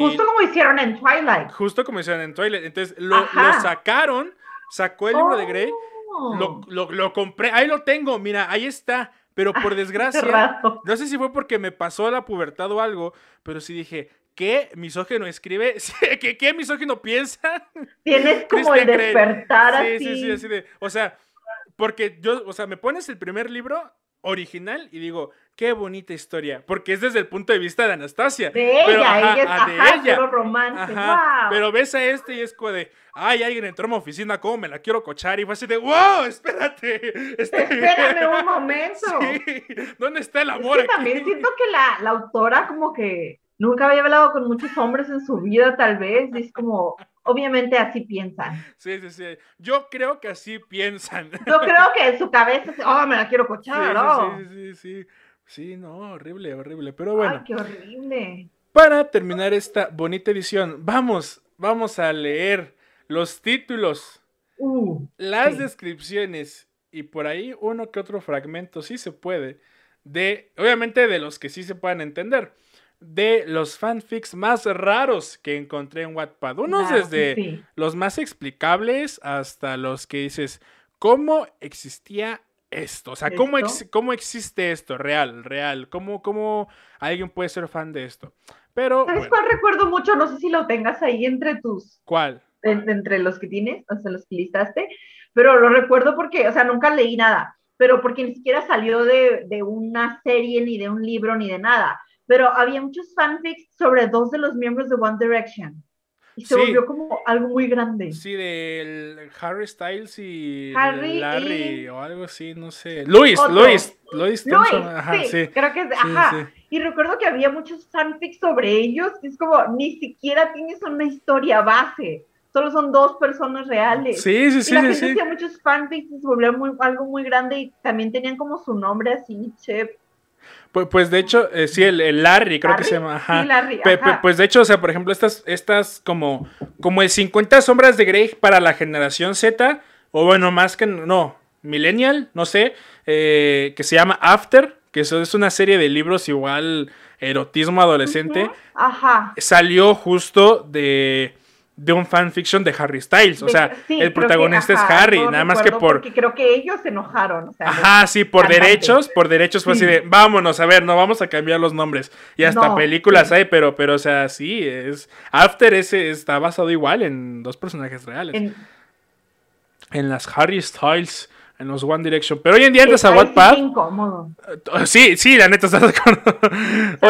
S2: justo como hicieron en Twilight.
S1: Justo como hicieron en Twilight. Entonces lo, sacaron, sacó el libro de Grey, oh. lo, compré, ahí lo tengo, mira, ahí está. Pero por desgracia, no sé si fue porque me pasó la pubertad o algo, pero sí dije, ¿qué misógino escribe? ¿Qué, qué misógino piensa?
S2: Tienes como el despertar
S1: sí, Sí, sí, así de, o sea, porque yo, o sea, me pones el primer libro original y digo, qué bonita historia, porque es desde el punto de vista de Anastasia.
S2: De ella, ella ah, de ella. Pero
S1: Pero ves a este y es como de, ay, alguien entró a mi oficina, ¿cómo me la quiero cochar? Y fue así de, wow, espérate.
S2: Espérame un momento.
S1: ¿Dónde está el amor?
S2: Es también siento que la, la autora como que nunca había hablado con muchos hombres en su vida, tal vez, y es como, obviamente así piensan.
S1: Sí, sí, sí. Yo creo que así piensan.
S2: Yo creo que en su cabeza, oh, me la quiero cochar,
S1: ¿no? Sí, sí, sí, sí. no, horrible, horrible. Pero bueno.
S2: Ay, qué horrible.
S1: Para terminar esta bonita edición, vamos, vamos a leer los títulos, uh, las descripciones y por ahí uno que otro fragmento, si se puede, de, obviamente de los que sí se puedan entender de los fanfics más raros que encontré en Wattpad. Unos desde los más explicables hasta los que dices, ¿cómo existía esto? O sea, ¿cómo, ¿cómo, existe esto? Real, real. ¿Cómo, ¿Cómo alguien puede ser fan de esto? Pero.
S2: ¿Sabes cuál recuerdo mucho? No sé si lo tengas ahí entre tus.
S1: ¿Cuál?
S2: entre los que tienes, o sea, los que listaste. Pero lo recuerdo porque, o sea, nunca leí nada. Pero porque ni siquiera salió de, de una serie, ni de un libro, ni de nada pero había muchos fanfics sobre dos de los miembros de One Direction. Y se volvió como algo muy grande.
S1: Sí, del Harry Styles y Larry o algo así, no sé. Luis, Luis, Luis,
S2: sí, creo que es, ajá. Y recuerdo que había muchos fanfics sobre ellos, es como, ni siquiera tienes una historia base, solo son dos personas reales.
S1: Sí, sí, sí. Y
S2: la
S1: gente
S2: hacía muchos fanfics y se volvió algo muy grande y también tenían como su nombre así, Chep
S1: pues, pues, de hecho, eh, sí, el, Larry, creo que se llama. Ajá. Sí, Larry, pues de hecho, o sea, por ejemplo, estas, estas como, como el 50 sombras de Grey para la generación Z, o bueno, más que, no, Millennial, no sé, eh, que se llama After, que eso es una serie de libros igual erotismo adolescente.
S2: Ajá.
S1: Salió justo de de un fanfiction de Harry Styles. O sea, el protagonista es Harry, nada más que por.
S2: Porque creo que ellos se enojaron.
S1: ajá, sí, por derechos, por derechos fue así de, vámonos, a ver, no vamos a cambiar los nombres. Y hasta películas hay, pero, pero, o sea, sí, es. After ese está basado igual en dos personajes reales. En, en las Harry Styles en los One Direction. Pero hoy en día entras a Wattpad.
S2: Sí, incómodo.
S1: Sí, sí, la neta, estás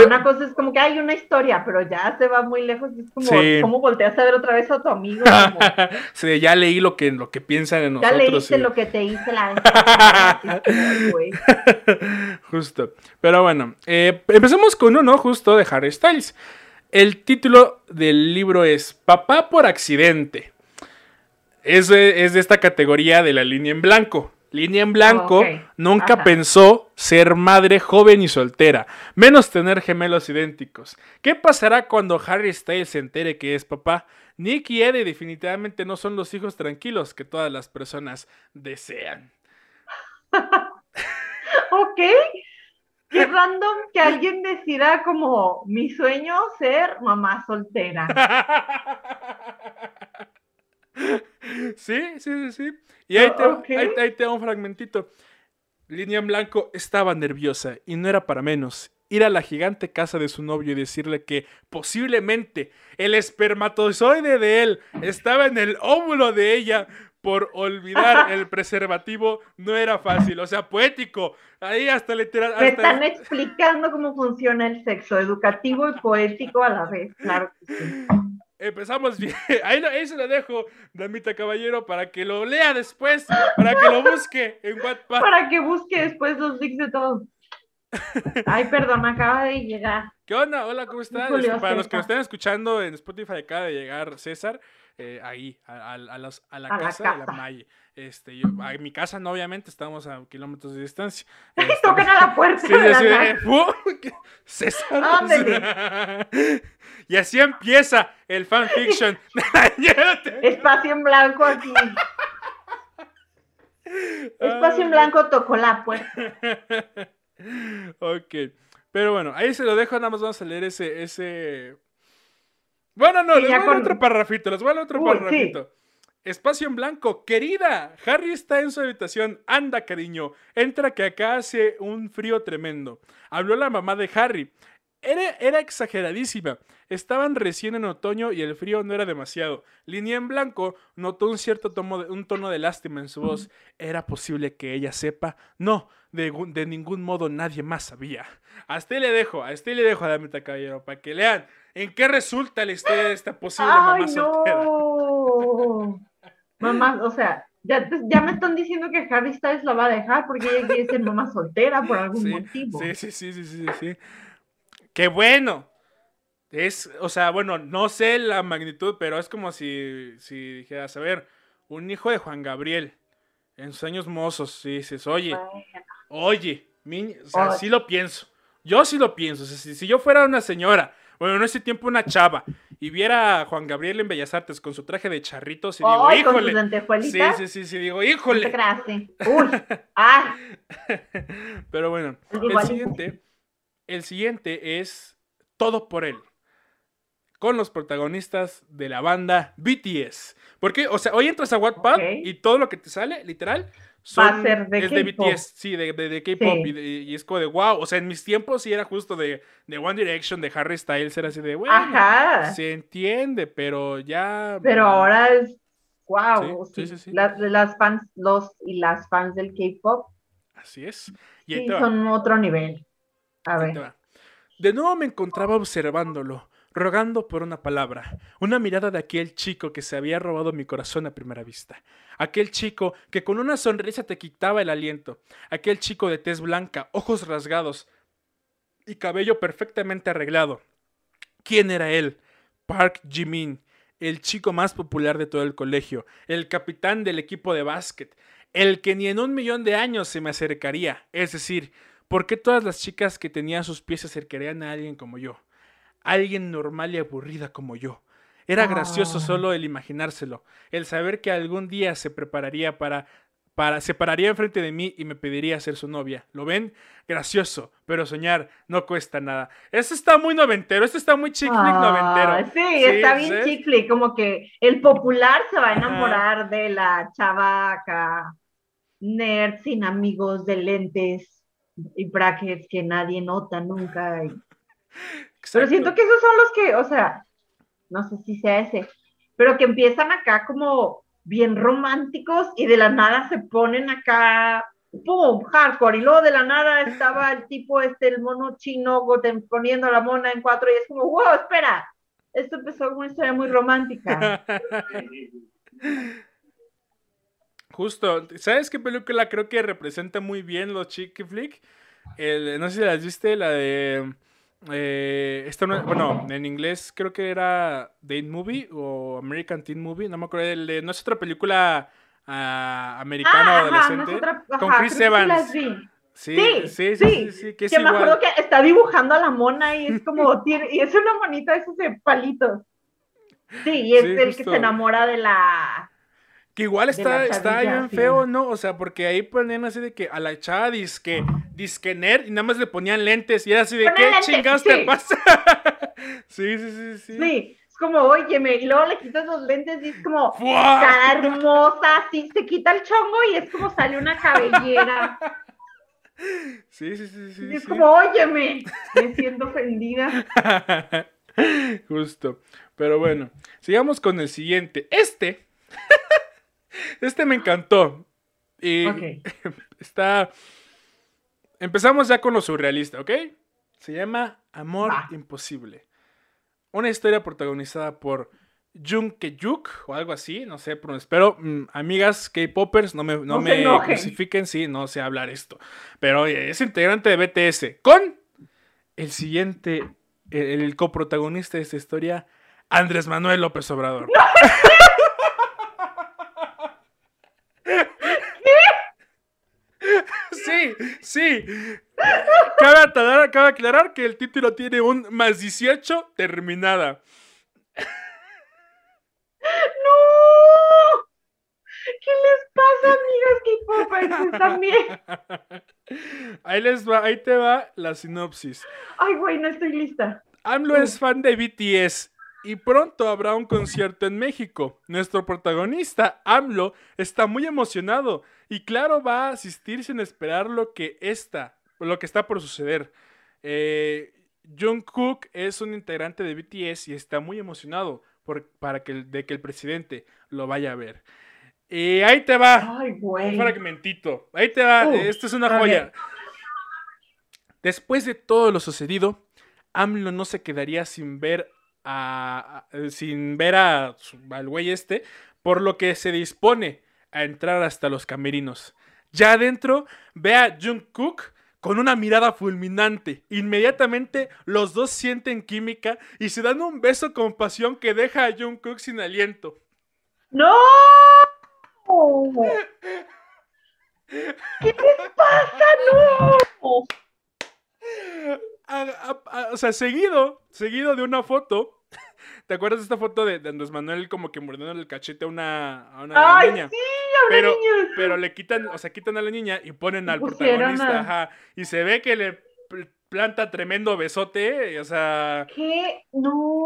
S2: una cosa es como que hay una historia, pero ya se va muy lejos. Es como, ¿cómo volteas a ver otra vez a tu amigo?
S1: sí, ya leí lo que, lo que piensan en nosotros.
S2: Ya leíste lo que te hice la
S1: Justo. Pero bueno, eh, empecemos con uno justo de Harry Styles. El título del libro es Papá por accidente. Es es de esta categoría de la línea en blanco. Línea en blanco, nunca pensó ser madre joven y soltera, menos tener gemelos idénticos. ¿Qué pasará cuando Harry Styles se entere que es papá? Nick y Eddie definitivamente no son los hijos tranquilos que todas las personas desean.
S2: ok. Qué random que alguien decida como mi sueño ser mamá soltera.
S1: sí, sí, sí, sí. Y ahí, te, ahí, te un fragmentito. Línea en blanco estaba nerviosa y no era para menos. ir a la gigante casa de su novio y decirle que posiblemente el espermatozoide de él estaba en el óvulo de ella por olvidar el preservativo no era fácil, o sea, poético. Ahí hasta literal.
S2: Me están explicando cómo funciona el sexo, educativo y poético a la vez, claro que sí.
S1: Empezamos bien. Ahí, ahí, se lo dejo, Damita Caballero, para que lo lea después, para que lo busque en WhatsApp.
S2: Para que busque después los links de todo. Ay, perdón, acaba de llegar.
S1: ¿Qué onda? Hola, ¿cómo están? Para los que nos estén escuchando en Spotify, acaba de llegar César. Eh, ahí, a, a, la, casa de la Maye. Este, yo, a mi casa no, obviamente, estamos a kilómetros de distancia.
S2: Este, Tocan a la puerta. Sí, de
S1: sí, César. y así empieza el fanfiction.
S2: Espacio en blanco aquí. Espacio en blanco tocó la puerta.
S1: ok. Pero bueno, ahí se lo dejo, nada más vamos a leer ese, ese bueno, no, les voy a leer otro parrafito, les voy a otro parrafito. Espacio en blanco, querida, Harry está en su habitación. Anda, cariño, entra que acá hace un frío tremendo. Habló la mamá de Harry. Era, era, exageradísima. Estaban recién en otoño y el frío no era demasiado. Línea en blanco notó un cierto tono de, un tono de lástima en su voz. ¿Era posible que ella sepa? No, de, de ningún modo nadie más sabía. A este le dejo, a este le dejo a Damita Caballero, para que lean ¿En qué resulta la historia de esta posible mamá Ay, soltera?
S2: No. mamá, o sea, ya, ya, me están diciendo que Harry Styles la va a dejar porque ella quiere ser mamá soltera por algún motivo.
S1: Sí, sí, sí, sí, sí, sí. Qué bueno. Es, o sea, bueno, no sé la magnitud, pero es como si, si dijeras, a ver, un hijo de Juan Gabriel en sus años mozos, y dices, oye, oye, o sea, sí lo pienso. Yo sí lo pienso. O sea, si, si yo fuera una señora bueno, en ese tiempo una chava y viera a Juan Gabriel en Bellas Artes con su traje de charritos y digo, híjole. sí, sí, sí, sí, digo, híjole.
S2: Uy, ah.
S1: Pero bueno, el siguiente, el siguiente es Todo por él. Con los protagonistas de la banda BTS. Porque, o sea, hoy entras a Wattpad y todo lo que te sale, literal,
S2: son, de
S1: es de BTS, sí, de, de, K-pop. Y, es como de wow. O sea, en mis tiempos sí era justo de, de One Direction, de Harry Styles, era así de bueno. Ajá. Se entiende, pero ya.
S2: Pero ahora es wow. Sí, sí, sí, las, fans, los y las fans del K-pop.
S1: Así es.
S2: Y son otro nivel. A ver.
S1: De nuevo me encontraba observándolo rogando por una palabra, una mirada de aquel chico que se había robado mi corazón a primera vista, aquel chico que con una sonrisa te quitaba el aliento, aquel chico de tez blanca, ojos rasgados y cabello perfectamente arreglado. ¿Quién era él? Park Jimin, el chico más popular de todo el colegio, el capitán del equipo de básquet, el que ni en un millón de años se me acercaría, es decir, ¿por qué todas las chicas que tenían sus pies se acercarían a alguien como yo? Alguien normal y aburrida como yo. Era gracioso ah. solo el imaginárselo, el saber que algún día se prepararía para para se pararía enfrente de mí y me pediría ser su novia. ¿Lo ven? Gracioso, pero soñar no cuesta nada. Esto está muy noventero, esto está muy chick flick noventero.
S2: Ah, sí, está bien chick flick, como que el popular se va a enamorar de la chavaca nerd sin amigos de lentes y brackets que nadie nota nunca. Pero siento que esos son los que, o sea, no sé si sea ese, pero que empiezan acá como bien románticos y de la nada se ponen acá, ¡pum! hardcore. Y luego de la nada estaba el tipo, este, el mono chino poniendo la mona en cuatro y es como, wow, espera, esto empezó como una historia muy romántica.
S1: Justo, ¿sabes qué película creo que representa muy bien los chick flick? El, no sé si las viste, la de eh, esto bueno, en inglés creo que era Date Movie o American Teen Movie, no me acuerdo. no es otra película uh, americana adolescente. con Chris Evans. Sí, sí, sí, sí,
S2: que, me acuerdo que está dibujando a la mona y es como, y es una monita de esos de palitos. Sí, y es el que se enamora de la
S1: que igual está, está bien feo, ¿no? O sea, porque ahí ponían así de que a la chava disque, disque nerd y nada más le ponían lentes y era así de ¿qué chingados te pasa? sí, sí, sí, sí.
S2: Sí, es como, óyeme, y luego le quitas los lentes y es como, está hermosa, así se quita el chongo y es como sale una cabellera.
S1: Sí, sí, sí, sí.
S2: es como, óyeme, me siento ofendida.
S1: Justo. Pero bueno, sigamos con el siguiente. Este. Este me encantó. Y está. Empezamos ya con lo surrealista, ¿ok? Se llama Amor Imposible. Una historia protagonizada por Jung Ke-yuk o algo así, no sé, pero espero, mm, amigas K-Poppers, no me, no, me crucifiquen, sí, no sé hablar esto. Pero oye, es integrante de BTS con el siguiente, el, coprotagonista de esta historia, Andrés Manuel López Obrador. Sí, sí. Cabe aclarar, cabe aclarar que el título tiene un más 18 terminada.
S2: ¡No! ¿Qué les pasa, amigas K-Popers? también.
S1: Ahí les va, ahí te va la sinopsis.
S2: Ay, güey, no estoy lista.
S1: AMLO es fan de BTS y pronto habrá un concierto en México. Nuestro protagonista, AMLO, está muy emocionado y claro va a asistir sin esperar lo que está, lo que está por suceder. Eh, Jungkook es un integrante de BTS y está muy emocionado para que, de que el presidente lo vaya a ver. Y ahí te va. Un fragmentito. Ahí te va. Esto es una joya. Después de todo lo sucedido, AMLO no se quedaría sin ver a, sin ver a, al güey este, por lo que se dispone a entrar hasta los camerinos. Ya adentro, ve a Jungkook con una mirada fulminante. Inmediatamente los dos sienten química y se dan un beso con pasión que deja a Jungkook sin aliento.
S2: ¡No! ¿Qué les pasa? ¡No!
S1: o sea, seguido, seguido de una foto. ¿Te acuerdas de esta foto de, Andrés Manuel como que mordiendo el cachete a una, a una
S2: Ay,
S1: niña?
S2: Sí,
S1: pero, pero le quitan, o sea, quitan a la niña y ponen al protagonista, ajá, y se ve que le planta tremendo besote, o sea...
S2: ¿Qué? No.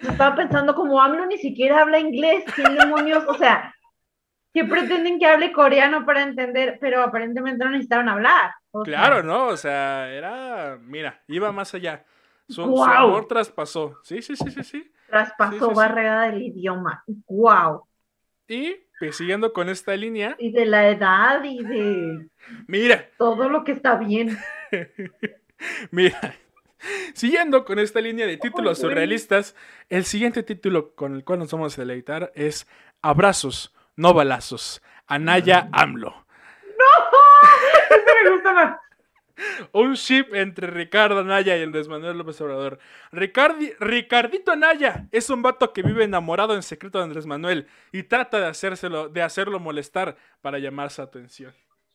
S2: Estaba pensando como AMLO ni siquiera habla inglés, ¿qué demonios? O sea, que pretenden que hable coreano para entender, pero aparentemente no necesitaban hablar.
S1: claro, ¿no? O sea, era, mira, iba más allá. Su, amor traspasó. Sí, sí, sí, sí, sí.
S2: Traspasó barrera del idioma. ¡Wow!
S1: Y pues, siguiendo con esta línea.
S2: Y de la edad y de.
S1: Mira.
S2: Todo lo que está bien.
S1: Mira. Siguiendo con esta línea de títulos surrealistas, el siguiente título con el cual nos vamos a deleitar es Abrazos, no balazos. Anaya AMLO.
S2: ¡No! me gusta más.
S1: Un ship entre Ricardo Anaya y Andrés Manuel López Obrador. Ricardito Anaya es un vato que vive enamorado en secreto de Andrés Manuel y trata de, hacérselo, de hacerlo molestar para llamar su atención.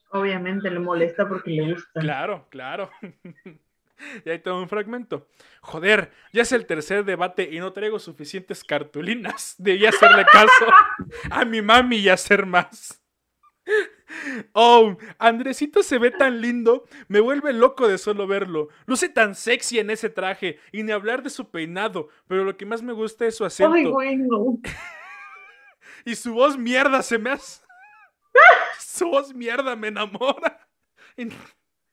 S2: Obviamente le molesta porque le gusta.
S1: Claro, claro. y ahí tengo un fragmento. Joder, ya es el tercer debate y no traigo suficientes cartulinas. Debí hacerle caso a mi mami y hacer más. Oh, Andresito se ve tan lindo, me vuelve loco de solo verlo. Luce tan sexy en ese traje, y ni hablar de su peinado, pero lo que más me gusta es su acento.
S2: Ay, bueno.
S1: y su voz mierda se me hace. su voz mierda me enamora. Y,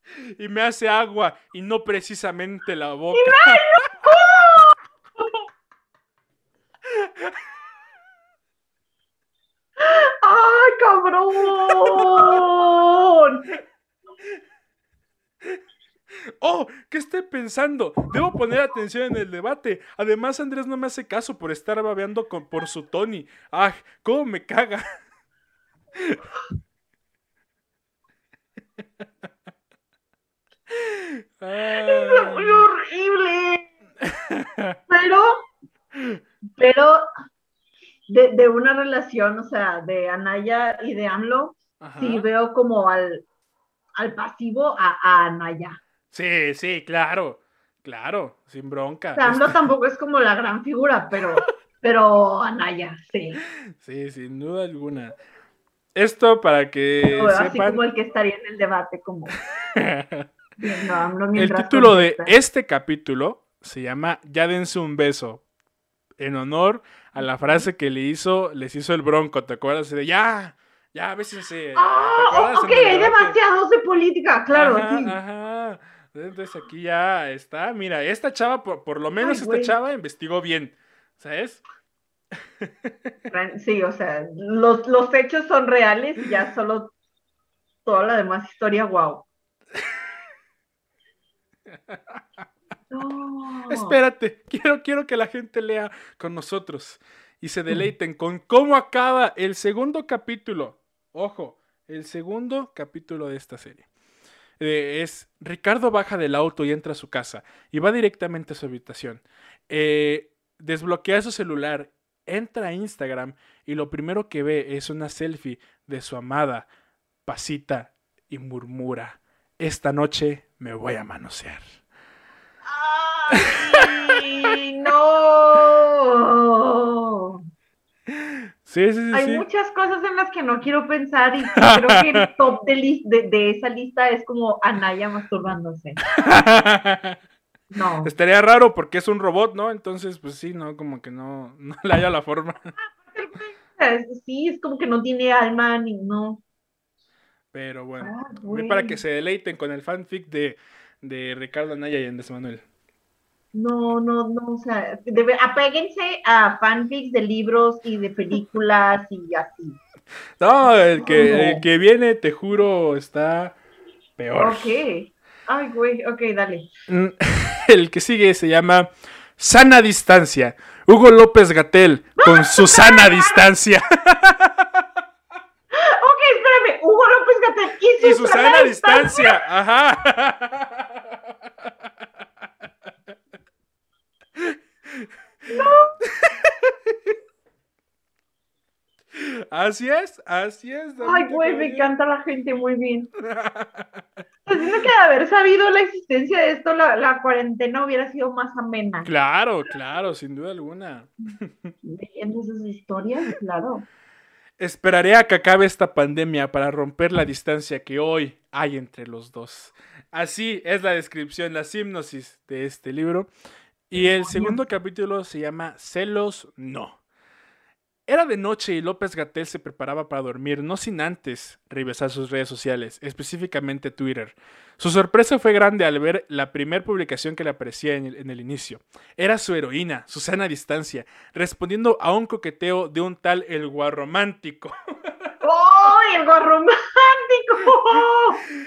S1: y, me hace agua, y no precisamente la boca.
S2: ¡Ay, cabrón!
S1: Oh, ¿qué estoy pensando? Debo poner atención en el debate. Además, Andrés no me hace caso por estar babeando con, por su Tony. ¡Ah! ¿Cómo me caga?
S2: Es muy horrible. Pero, pero de, una relación, o sea, de Anaya y de AMLO, sí veo como al, al pasivo a, Anaya.
S1: Sí, sí, claro, claro, sin bronca.
S2: AMLO tampoco es como la gran figura, pero, pero Anaya, sí.
S1: Sí, sin duda alguna. Esto para que
S2: Así como el que estaría en el debate, como...
S1: el título de este capítulo se llama Ya dense un beso, en honor a la frase que le hizo, les hizo el bronco, ¿te acuerdas? De ya, Ya, a veces sí.
S2: Ah, ok, hay demasiados de política, claro. sí.
S1: ajá. Entonces aquí ya está. Mira, esta chava, por, lo menos esta chava investigó bien. ¿Sabes?
S2: Sí, o sea, los, los hechos son reales y ya solo toda la demás historia, wow.
S1: Espérate, quiero, quiero que la gente lea con nosotros y se deleiten con cómo acaba el segundo capítulo. Ojo, el segundo capítulo de esta serie. Eh, es Ricardo baja del auto y entra a su casa y va directamente a su habitación. Eh, desbloquea su celular, entra a Instagram y lo primero que ve es una selfie de su amada Pasita y murmura, esta noche me voy a manosear.
S2: ¡Ay, no!
S1: Sí, sí, sí.
S2: Hay muchas cosas en las que no quiero pensar y creo que el top de, de, esa lista es como Anaya masturbándose.
S1: No. Estaría raro porque es un robot, ¿no? Entonces, pues sí, ¿no? Como que no, no le haya la forma.
S2: Sí, es como que no tiene alma ni no.
S1: Pero bueno, ah, para que se deleiten con el fanfic de, de Ricardo Anaya y Andrés Manuel.
S2: No, no, no, o sea, apéguense a fanfics de libros y de películas y así.
S1: No, el que, el que viene, te juro, está peor.
S2: Ok. Ay, güey, ok, dale. Mm,
S1: el que sigue se llama Sana Distancia. Hugo López Gatel con Susana Distancia.
S2: ok, espérame. Hugo López Gatel y, Susana, Distancia. Ajá.
S1: No. Así es, así es.
S2: Ay, güey, me encanta la gente muy bien. Pues que de haber sabido la existencia de esto, la, cuarentena hubiera sido más amena.
S1: Claro, claro, sin duda alguna.
S2: Leyendo sus historias, claro.
S1: Esperaré a que acabe esta pandemia para romper la distancia que hoy hay entre los dos. Así es la descripción, la hipnosis de este libro. Y el segundo capítulo se llama Celos No. Era de noche y López Gatel se preparaba para dormir, no sin antes revisar sus redes sociales, específicamente Twitter. Su sorpresa fue grande al ver la primera publicación que le aparecía en el, inicio. Era su heroína, Susana Distancia, respondiendo a un coqueteo de un tal El Guarromántico.
S2: ¡Oh, el Guarromántico!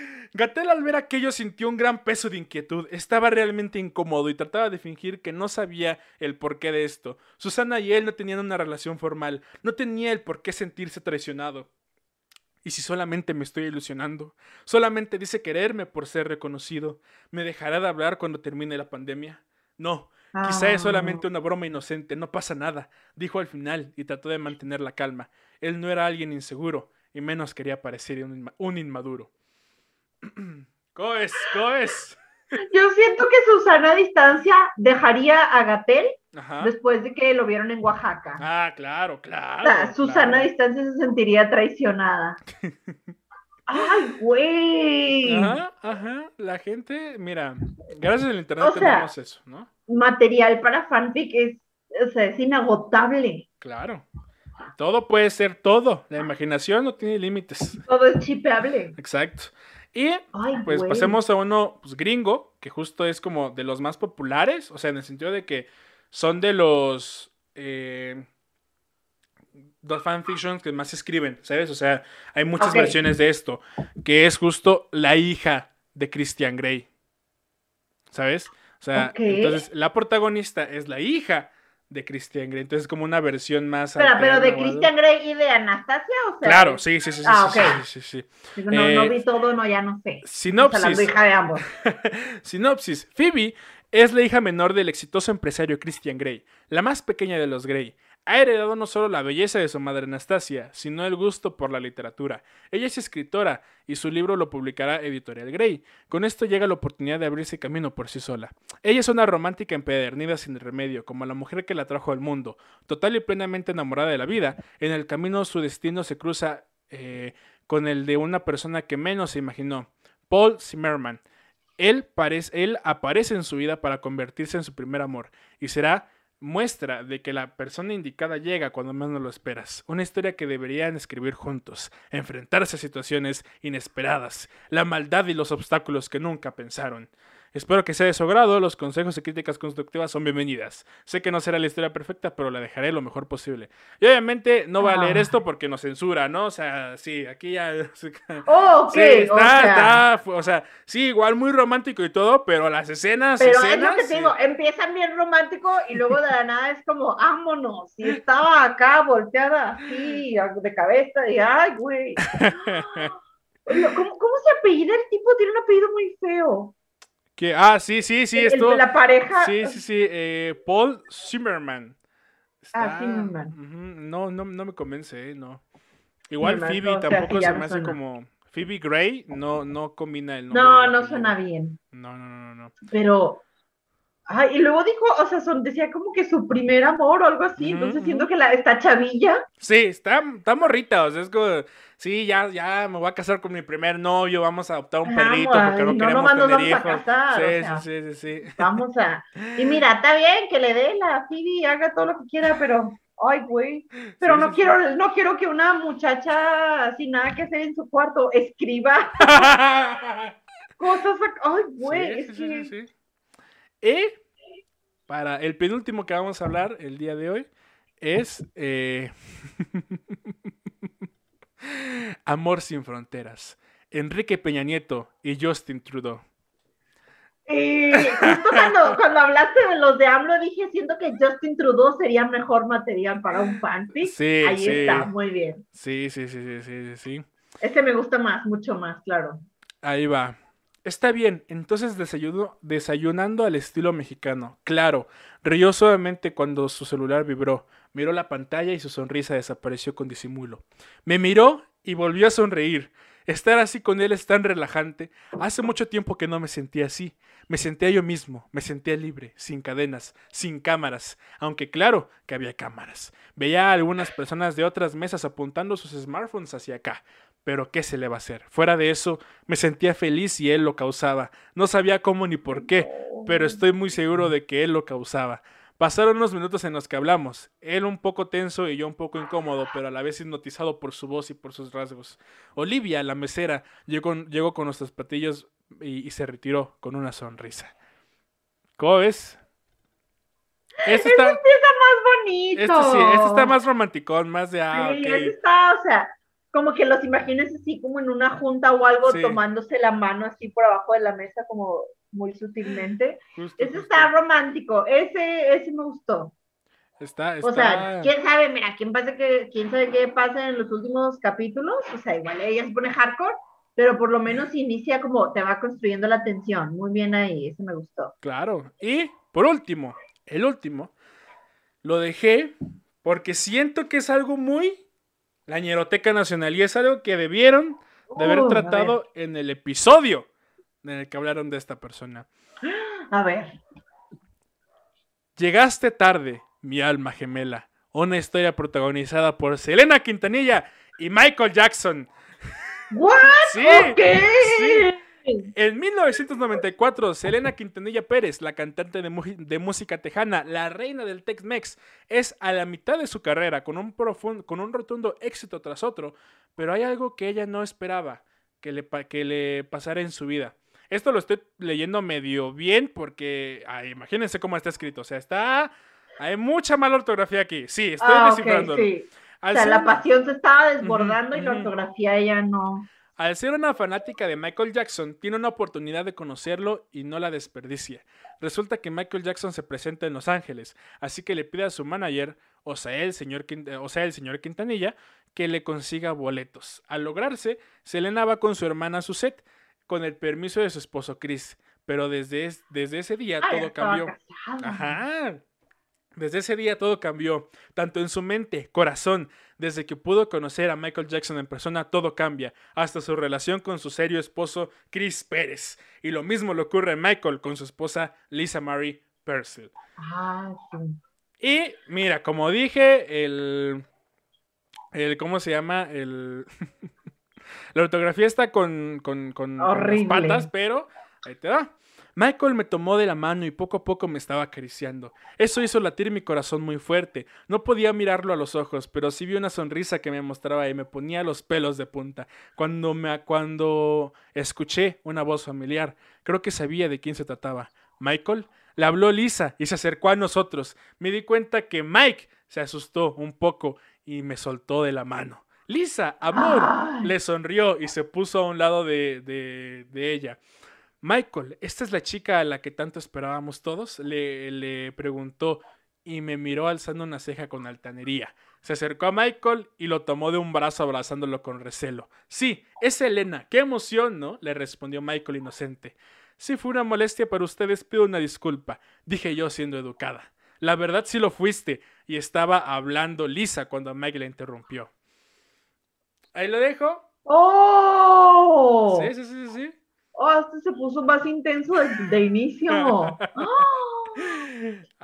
S1: Gatel al ver aquello sintió un gran peso de inquietud. Estaba realmente incómodo y trataba de fingir que no sabía el porqué de esto. Susana y él no tenían una relación formal, no tenía el por qué sentirse traicionado. ¿Y si solamente me estoy ilusionando? Solamente dice quererme por ser reconocido. ¿Me dejará de hablar cuando termine la pandemia? No, quizá es ah. solamente una broma inocente, no pasa nada, dijo al final y trató de mantener la calma. Él no era alguien inseguro, y menos quería parecer un inmaduro. Coes, coes.
S2: Yo siento que Susana a distancia dejaría a Gatel después de que lo vieron en Oaxaca.
S1: Ah, claro, claro.
S2: Susana a distancia se sentiría traicionada. ¡Ay, güey!
S1: Ajá, ajá. La gente, mira, gracias al internet tenemos eso, ¿no?
S2: Material para fanfic es, o sea, es inagotable.
S1: Claro. Todo puede ser todo. La imaginación no tiene límites.
S2: Todo es chipeable.
S1: Exacto. Y pues pasemos a uno pues, gringo, que justo es como de los más populares, o sea, en el sentido de que son de los... Eh, dos fanfictions que más se escriben, ¿sabes? O sea, hay muchas versiones de esto, que es justo la hija de Christian Grey, ¿sabes? O sea, entonces la protagonista es la hija de Christian Grey. Entonces es como una versión más.
S2: Pero, pero de Christian Grey y de Anastasia, o sea.
S1: Claro, sí, sí, sí. sí ah, sí, sí,
S2: no, no, eh, vi todo, no, ya no sé.
S1: Sinopsis.
S2: La hija de ambos.
S1: sinopsis. Phoebe es la hija menor del exitoso empresario Christian Grey, la más pequeña de los Grey. Ha heredado no solo la belleza de su madre Anastasia, sino el gusto por la literatura. Ella es escritora y su libro lo publicará Editorial Grey. Con esto llega la oportunidad de abrirse camino por sí sola. Ella es una romántica empedernida sin remedio, como la mujer que la trajo al mundo. Total y plenamente enamorada de la vida, en el camino su destino se cruza eh, con el de una persona que menos se imaginó, Paul Zimmerman. Él, él aparece en su vida para convertirse en su primer amor y será muestra de que la persona indicada llega cuando menos lo esperas. Una historia que deberían escribir juntos, enfrentarse a situaciones inesperadas, la maldad y los obstáculos que nunca pensaron. Espero que sea de su agrado, los consejos y críticas constructivas son bienvenidas. Sé que no será la historia perfecta, pero la dejaré lo mejor posible. Y obviamente no voy a leer ah. esto porque nos censura, ¿no? O sea, sí, aquí ya...
S2: Oh, ok. Sí,
S1: está, o sea... está, o sea, sí, igual muy romántico y todo, pero las escenas...
S2: Pero
S1: es
S2: lo que te digo, empiezan bien romántico y luego de la nada es como, vámonos. Y estaba acá volteada así, de cabeza, y ay, güey. ¿Cómo, ¿Cómo se apellida el tipo? Tiene un apellido muy feo.
S1: Que, ah, sí, sí, sí, esto.
S2: La pareja.
S1: Sí, sí, sí. Eh, Paul Zimmerman.
S2: Ah, Zimmerman.
S1: no, no, no me convence, eh, no. Igual Phoebe tampoco se me hace como. Phoebe Gray no, no combina el nombre.
S2: No, no suena bien.
S1: No, no, no, no.
S2: Pero Ay, y luego dijo, o sea, son, decía como que su primer amor o algo así, entonces siento que la, está chavilla.
S1: Sí, está, está morrita, o sea, es como, sí, ya, ya me voy a casar con mi primer novio, vamos a adoptar un perrito porque no, no queremos tener
S2: vamos
S1: hijos.
S2: A casar,
S1: sí, sí, sí, sí,
S2: Vamos a, y mira, está bien que le dé la Phoebe, haga todo lo que quiera, pero, ay, güey, pero no quiero, no quiero que una muchacha sin nada que hacer en su cuarto escriba cosas, ay, güey, sí, sí, sí.
S1: Y para el penúltimo que vamos a hablar el día de hoy es eh, Amor sin fronteras. Enrique Peña Nieto y Justin Trudeau.
S2: Y justo cuando, hablaste de los de AMLO dije, siento que Justin Trudeau sería mejor material para un fanfic. Sí, Ahí está, muy bien.
S1: Sí, sí, sí, sí, sí, sí.
S2: Este me gusta más, mucho más, claro.
S1: Ahí va. Está bien, entonces desayunando al estilo mexicano. Claro, rió suavemente cuando su celular vibró, miró la pantalla y su sonrisa desapareció con disimulo. Me miró y volvió a sonreír. Estar así con él es tan relajante. Hace mucho tiempo que no me sentía así. Me sentía yo mismo, me sentía libre, sin cadenas, sin cámaras, aunque claro que había cámaras. Veía a algunas personas de otras mesas apuntando sus smartphones hacia acá, pero ¿qué se le va a hacer? Fuera de eso, me sentía feliz y él lo causaba. No sabía cómo ni por qué, pero estoy muy seguro de que él lo causaba. Pasaron unos minutos en los que hablamos, él un poco tenso y yo un poco incómodo, pero a la vez hipnotizado por su voz y por sus rasgos. Olivia, la mesera, llegó, llegó con nuestros platillos y, se retiró con una sonrisa. ¿Cómo ves?
S2: Este está, empieza más bonito.
S1: Este sí, este está más romanticón, más de ah,
S2: sí, este está, o sea, como que los imagines así como en una junta o algo, tomándose la mano así por abajo de la mesa, como muy sutilmente. ese está romántico, ese, ese me gustó.
S1: Está,
S2: O sea, quién sabe, mira, quién, pasa que, quién sabe qué pasa en los últimos capítulos, o sea, igual ella se pone hardcore, pero por lo menos inicia como te va construyendo la tensión. Muy bien ahí, ese me gustó.
S1: Claro. Y por último, el último, lo dejé porque siento que es algo muy la Ñeroteca Nacional. Y es algo que debieron de haber uh, tratado en el episodio en el que hablaron de esta persona.
S2: A ver.
S1: Llegaste tarde, mi alma gemela. Una historia protagonizada por Selena Quintanilla y Michael Jackson.
S2: ¿What?
S1: Sí, en 1994, Selena Quintanilla Pérez, la cantante de, música tejana, la reina del Tex-Mex, es a la mitad de su carrera, con un, con un rotundo éxito tras otro, pero hay algo que ella no esperaba que le, que le pasara en su vida. Esto lo estoy leyendo medio bien porque, imagínense cómo está escrito, o sea, está... Hay mucha mala ortografía aquí. Sí, estoy ah, descifrando.
S2: O sea, la pasión se estaba desbordando y la ortografía ella no.
S1: Al ser una fanática de Michael Jackson, tiene una oportunidad de conocerlo y no la desperdicia. Resulta que Michael Jackson se presenta en Los Ángeles, así que le pide a su manager, o sea, el señor, o sea, el señor Quintanilla, que le consiga boletos. Al lograrse, Selena va con su hermana Suzette, con el permiso de su esposo Chris. Pero desde, desde ese día todo cambió. Ajá. Desde ese día todo cambió, tanto en su mente, corazón, desde que pudo conocer a Michael Jackson en persona, todo cambia, hasta su relación con su serio esposo Chris Pérez. Y lo mismo le ocurre a Michael con su esposa Lisa Marie Purcell.
S2: Ah,
S1: y mira, como dije, el, el ¿cómo se llama? El, la ortografía está con, con, con, con las patas, pero ahí te da. Michael me tomó de la mano y poco a poco me estaba acariciando. Eso hizo latir mi corazón muy fuerte. No podía mirarlo a los ojos, pero sí vi una sonrisa que me mostraba y me ponía los pelos de punta. Cuando me cuando escuché una voz familiar, creo que sabía de quién se trataba. Michael le habló Lisa y se acercó a nosotros. Me di cuenta que Mike se asustó un poco y me soltó de la mano. Lisa, amor, le sonrió y se puso a un lado de, de, de ella. Michael, ¿esta es la chica a la que tanto esperábamos todos? Le, le preguntó y me miró alzando una ceja con altanería. Se acercó a Michael y lo tomó de un brazo abrazándolo con recelo. Sí, es Elena. ¡Qué emoción, ¿no? le respondió Michael inocente. Si fue una molestia para ustedes, pido una disculpa, dije yo siendo educada. La verdad sí lo fuiste, y estaba hablando Lisa cuando Mike la interrumpió. Ahí lo dejo.
S2: ¡Oh!
S1: Sí, sí, sí, sí.
S2: Oh, esto se puso más intenso de, inicio.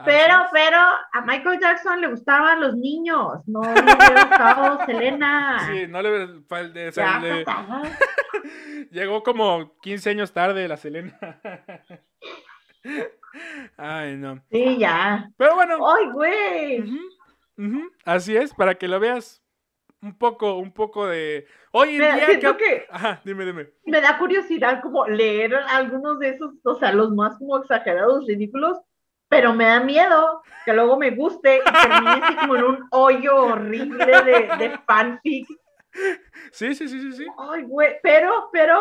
S2: Pero, pero a Michael Jackson le gustaban los niños, no le hubiera gustado Selena.
S1: Sí, no le, le... Llegó como 15 años tarde la Selena. Ay, no.
S2: Sí, ya.
S1: Pero bueno.
S2: ¡Ay, güey!
S1: Así es, para que lo veas un poco, un poco de. Hoy en
S2: día. Que...
S1: Ajá, dime, dime.
S2: Me da curiosidad como leer algunos de esos, o sea, los más como exagerados, ridículos, pero me da miedo que luego me guste y termine así como en un hoyo horrible de, de fanfic.
S1: Sí, sí, sí, sí, sí.
S2: Ay, güey, pero, pero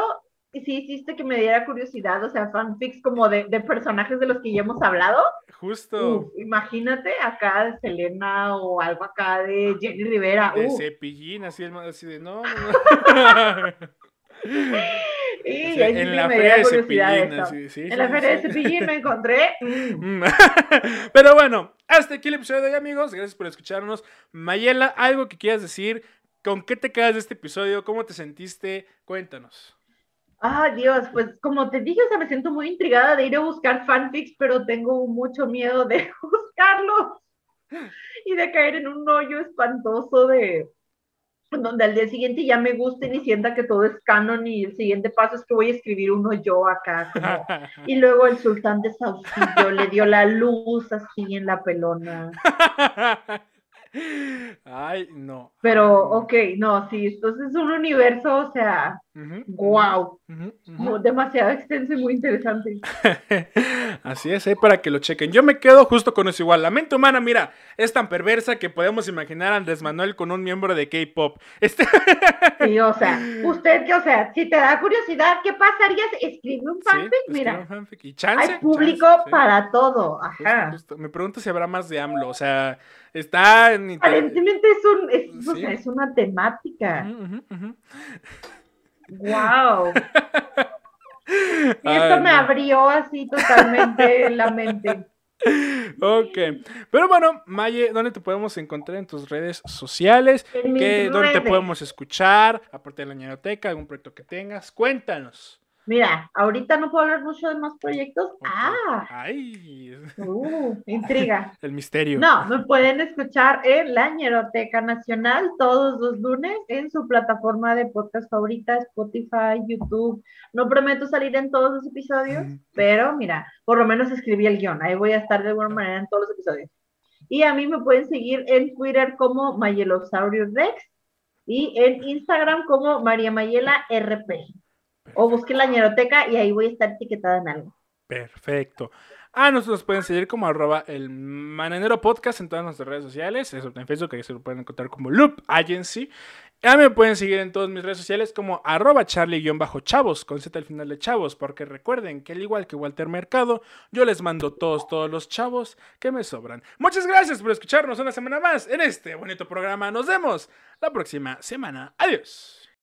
S2: sí hiciste que me diera curiosidad, o sea, fanfics como de, de personajes de los que ya hemos hablado.
S1: Justo.
S2: imagínate acá de Selena o algo acá de Jenny Rivera.
S1: De Cepillín, así, así de no.
S2: Y en la feria de Cepillín, sí, sí, En la feria de Cepillín me encontré.
S1: Pero bueno, hasta aquí el episodio de hoy, amigos. Gracias por escucharnos. Mayela, algo que quieras decir. ¿Con qué te quedas de este episodio? ¿Cómo te sentiste? Cuéntanos.
S2: Ah, Dios, pues como te dije, o sea, me siento muy intrigada de ir a buscar fanfics, pero tengo mucho miedo de buscarlos y de caer en un hoyo espantoso de donde al día siguiente ya me gusten y sienta que todo es canon y el siguiente paso es que voy a escribir uno yo acá. Y luego el sultán de Saucillo le dio la luz así en la pelona.
S1: Ay, no.
S2: Pero, ok, no, sí, entonces es un universo, o sea, wow, demasiado extenso y muy interesante.
S1: Así es, ¿eh? para que lo chequen. Yo me quedo justo con eso igual. La mente humana, mira, es tan perversa que podemos imaginar a Andrés Manuel con un miembro de K-pop. Este...
S2: Sí, o sea, usted, que, o sea, si te da curiosidad, ¿qué pasaría? Escribe un fanfic, mira. Un fanfic.
S1: ¿Y chance,
S2: Hay público para todo, ajá.
S1: Me pregunto si habrá más de AMLO, o sea, está en...
S2: Aparentemente es, un, es, o sea, es una temática. Wow. Y esto me abrió así totalmente la mente.
S1: Ok, pero bueno, Maye, ¿dónde te podemos encontrar en tus redes sociales? ¿Qué, ¿Dónde te podemos escuchar? Aparte de la ñeroteca, algún proyecto que tengas, cuéntanos.
S2: Mira, ahorita no puedo hablar mucho de más proyectos. Ah.
S1: Ay.
S2: Uh, intriga.
S1: El misterio.
S2: No, me pueden escuchar en la Ñeroteca Nacional todos los lunes en su plataforma de podcast favorita, Spotify, YouTube. No prometo salir en todos los episodios, pero mira, por lo menos escribí el guion. Ahí voy a estar de alguna manera en todos los episodios. Y a mí me pueden seguir en Twitter como Mayelosaurus Rex y en Instagram como María Mayela RP. O busque la ñeroteca y ahí voy a estar etiquetada en algo.
S1: Perfecto. Ah, nosotros pueden seguir como arroba el Mananero Podcast en todas nuestras redes sociales, excepto en Facebook, que se lo pueden encontrar como Loop Agency. Ya me pueden seguir en todas mis redes sociales como arroba charlie-chavos, con Z al final de chavos, porque recuerden que al igual que Walter Mercado, yo les mando todos, todos los chavos que me sobran. Muchas gracias por escucharnos una semana más en este bonito programa. Nos vemos la próxima semana. Adiós.